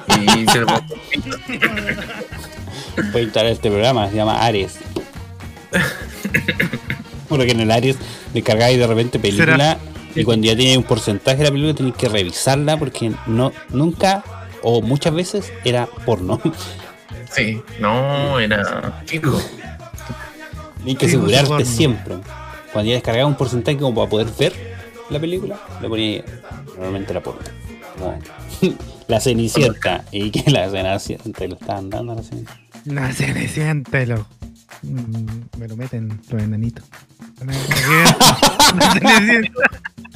Y se lo Voy a instalar este programa, se llama Ares. Porque en el Ares descargáis de repente película y cuando ya tiene un porcentaje de la película tenéis que revisarla porque no nunca o muchas veces era porno. Sí, no, era fijo. Tienes que asegurarte siempre. Cuando ya descargaba un porcentaje como para poder ver la película, le ponía normalmente la porno. Como la cenicienta. Y que la cenicienta lo estaban dando a la cenicienta. Se me siéntelo. Mm, Me lo meten los enanitos.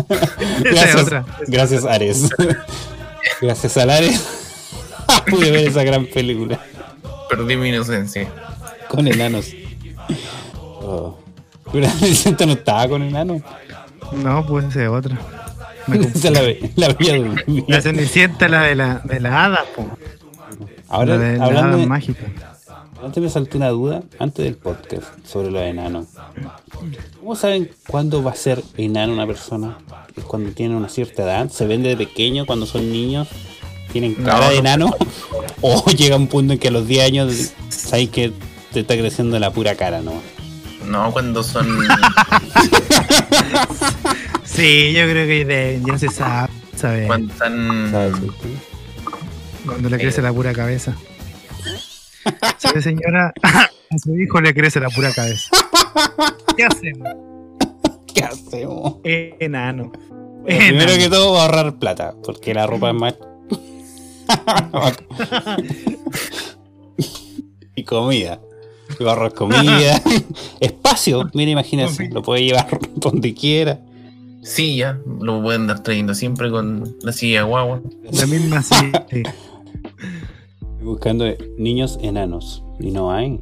Esa es Gracias, otra. gracias Ares. gracias al Ares pude ver esa gran película Perdí mi inocencia. con enanos. Oh. Pero la Cenicienta no estaba con enanos. No, pues esa es otra. Me. Esa la, la. La cenicienta, la de la, de la hada, po. Ahora, la de la hablando hada de, mágica. Antes me saltó una duda, antes del podcast, sobre los enanos. ¿Cómo saben cuándo va a ser enano una persona? ¿Es cuando tienen una cierta edad? ¿Se ven de pequeño cuando son niños? ¿Tienen cara No, de no. enano? ¿O llega un punto en que a los 10 años sabéis que te está creciendo la pura cara, no? No, cuando son. Sí, yo creo que de- ya se sabe. sabe cuando están. ¿Sabes? Cuando le crece la pura cabeza. ¿Sabe, señora? A su hijo le crece la pura cabeza. ¿Qué hacemos? ¿Qué hacemos? Enano. Bueno, primero que todo va a ahorrar plata, porque la ropa es más... y comida. Va a ahorrar comida. Espacio, mira, imagínate, lo puede llevar donde quiera. Sí, ya. Lo pueden andar trayendo siempre con la silla guagua. La misma sí. Buscando niños enanos. Y no hay.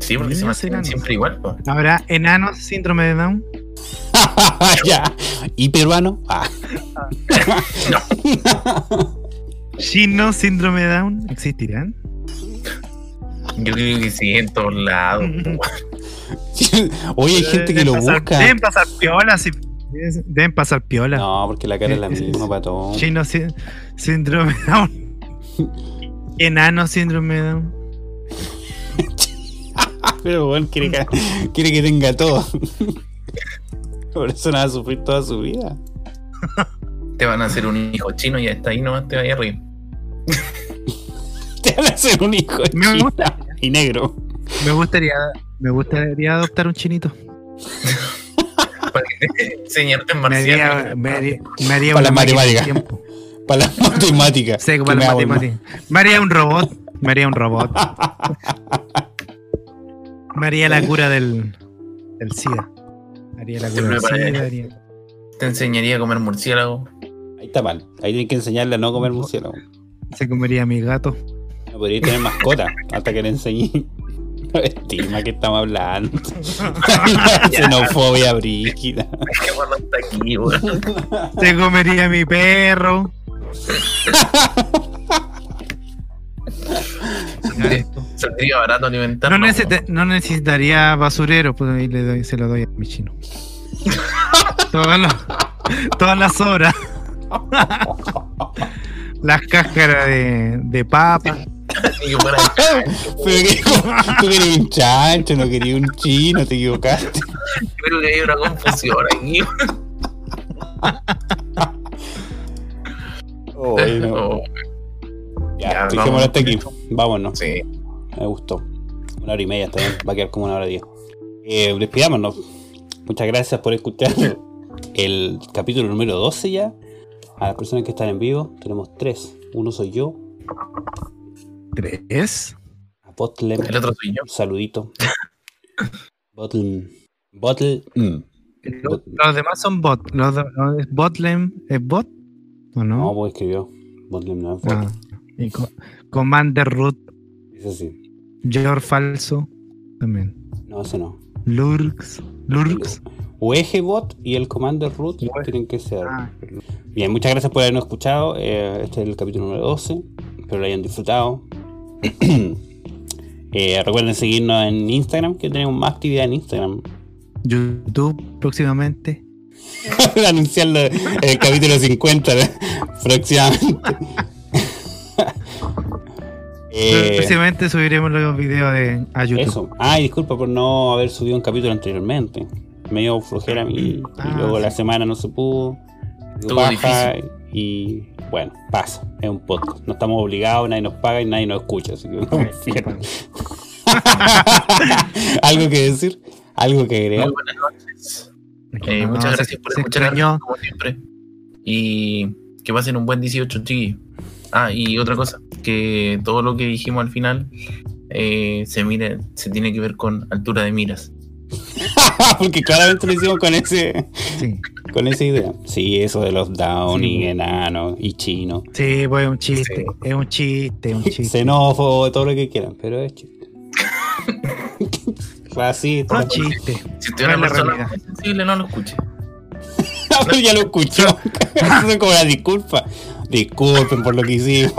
Sí, porque se mantienen siempre igual, po. ¿Habrá enanos síndrome de Down? ya. ¿Y peruano? Ah. ¿Chino síndrome de Down? ¿Existirán? Yo creo que sí, en todos lados. Oye, hay gente que lo pasar- busca. Deben pasar piola, sí. Deben pasar piola. No, porque la cara es la sí, misma para todos. Chino sí- síndrome de Down. Enano síndrome de Down. Pero bueno, quiere que, quiere que tenga todo. Por eso no va a sufrir toda su vida. Te van a hacer un hijo chino y hasta ahí nomás te vaya a reír. Te van a hacer un hijo Me chino gusta. y negro. Me gustaría, me gustaría adoptar un chinito. Para que te enseñarte en Me haría, marciano. me haría, me haría Para una del matemáticas. tiempo. Para las matemáticas. Sí, para las matemáticas. Me haría un robot. Me haría un robot. Me haría la cura del, del SIDA. Me haría la cura del. SIDA. haría- Te enseñaría a comer murciélago. Ahí está mal. Ahí tienen que enseñarle a no comer murciélago. Se comería a mi gato. No, Podría tener mascota hasta que le enseñé. No estima que estamos hablando. Xenofobia brígida. ¿Qué bueno está aquí, weón? Se comería mi perro. Saldría barato alimentar. No, necesita- no necesitaría basurero, pues ahí le doy, se lo doy a mi chino. todas, las, todas las cáscaras de, de papa. Tú querías un chancho, no querías un chino, te equivocaste. Creo que hay una confusión aquí. Oh, Ya, Ya, vamos. hasta aquí. Vámonos. sí. Me gustó. Una hora y media está bien. Va a quedar como una hora diez. Eh, despidámonos. Muchas gracias por escuchar el capítulo número 12 ya. A las personas que están en vivo, tenemos tres. Uno soy yo, ¿Tres? a Botlem. El otro soy yo. Un saludito. Botlem. Bottle. mm. Los, los demás son bot. Los, los de Botlem es bot. ¿O no? No, pues escribió. Botlem no es bot. Ah, y co- Commander Root, Eso sí. George Falso, también. No, ese no. Lurks, Lurks. O Bot y el Commander Root tienen que ser. Ah. Bien, muchas gracias por habernos escuchado. Eh, este es el capítulo número 12. Espero lo hayan disfrutado. Eh, recuerden seguirnos en Instagram, que tenemos más actividad en Instagram. YouTube próximamente. Anunciarlo en el capítulo 50 de- próximamente. Eh, próximamente subiremos los videos de, a YouTube. Eso. Ay, disculpa por no haber subido un capítulo anteriormente. Medio flojera a mí. Y Ah, luego la semana no se pudo. paja, Y bueno, pasa. Es un podcast. No estamos obligados, nadie nos paga y nadie nos escucha. Así que no. ¿Algo que decir? ¿Algo que agregar? Muy buenas noches. Eh, No, muchas se- gracias por se escuchar, extrañó. como siempre. Y que pasen un buen 18, chiquillos. Ah, y otra cosa, que todo lo que dijimos al final eh, se mire, se tiene que ver con altura de miras. Porque claramente lo hicimos con ese Sí, con esa idea. Sí, eso de los down Sí. y enanos y chinos. sí, pues es un chiste. Sí. Es un chiste, es un chiste. Xenófobo, todo lo que quieran, pero es chiste. Racista. Un chiste. Si usted es una No la persona muy sensible, no lo escuche. Ah, pero ya lo escuchó. Eso es como la disculpa. Disculpen por lo que hicimos.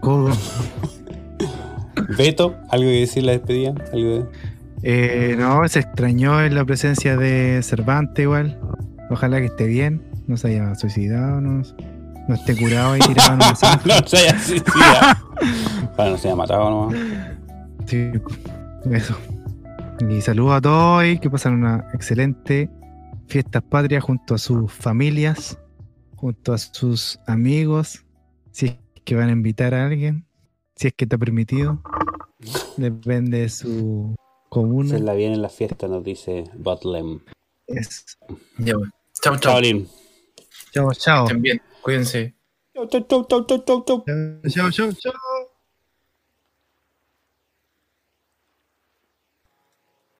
Bueno. Beto, ¿algo que decir la despedida? ¿Algo de- Eh, no, se extrañó en la presencia de Cervantes igual. Ojalá que esté bien, no se haya suicidado, no, no esté curado y tirado en una no se haya suicidado. Para no se haya matado nomás. Sí, eso. Y saludos a todos y que pasen una excelente fiestas patrias junto a sus familias, junto a sus amigos, si es que van a invitar a alguien, si es que está permitido. Depende de su comuna. Se la viene en la fiesta, nos dice Botlem. Es-. Chao, chao. Chao. Chao, chao. Bien, cuídense. Chau, chau, chau, chau, chau, chau, chau. Chao, chao, chao.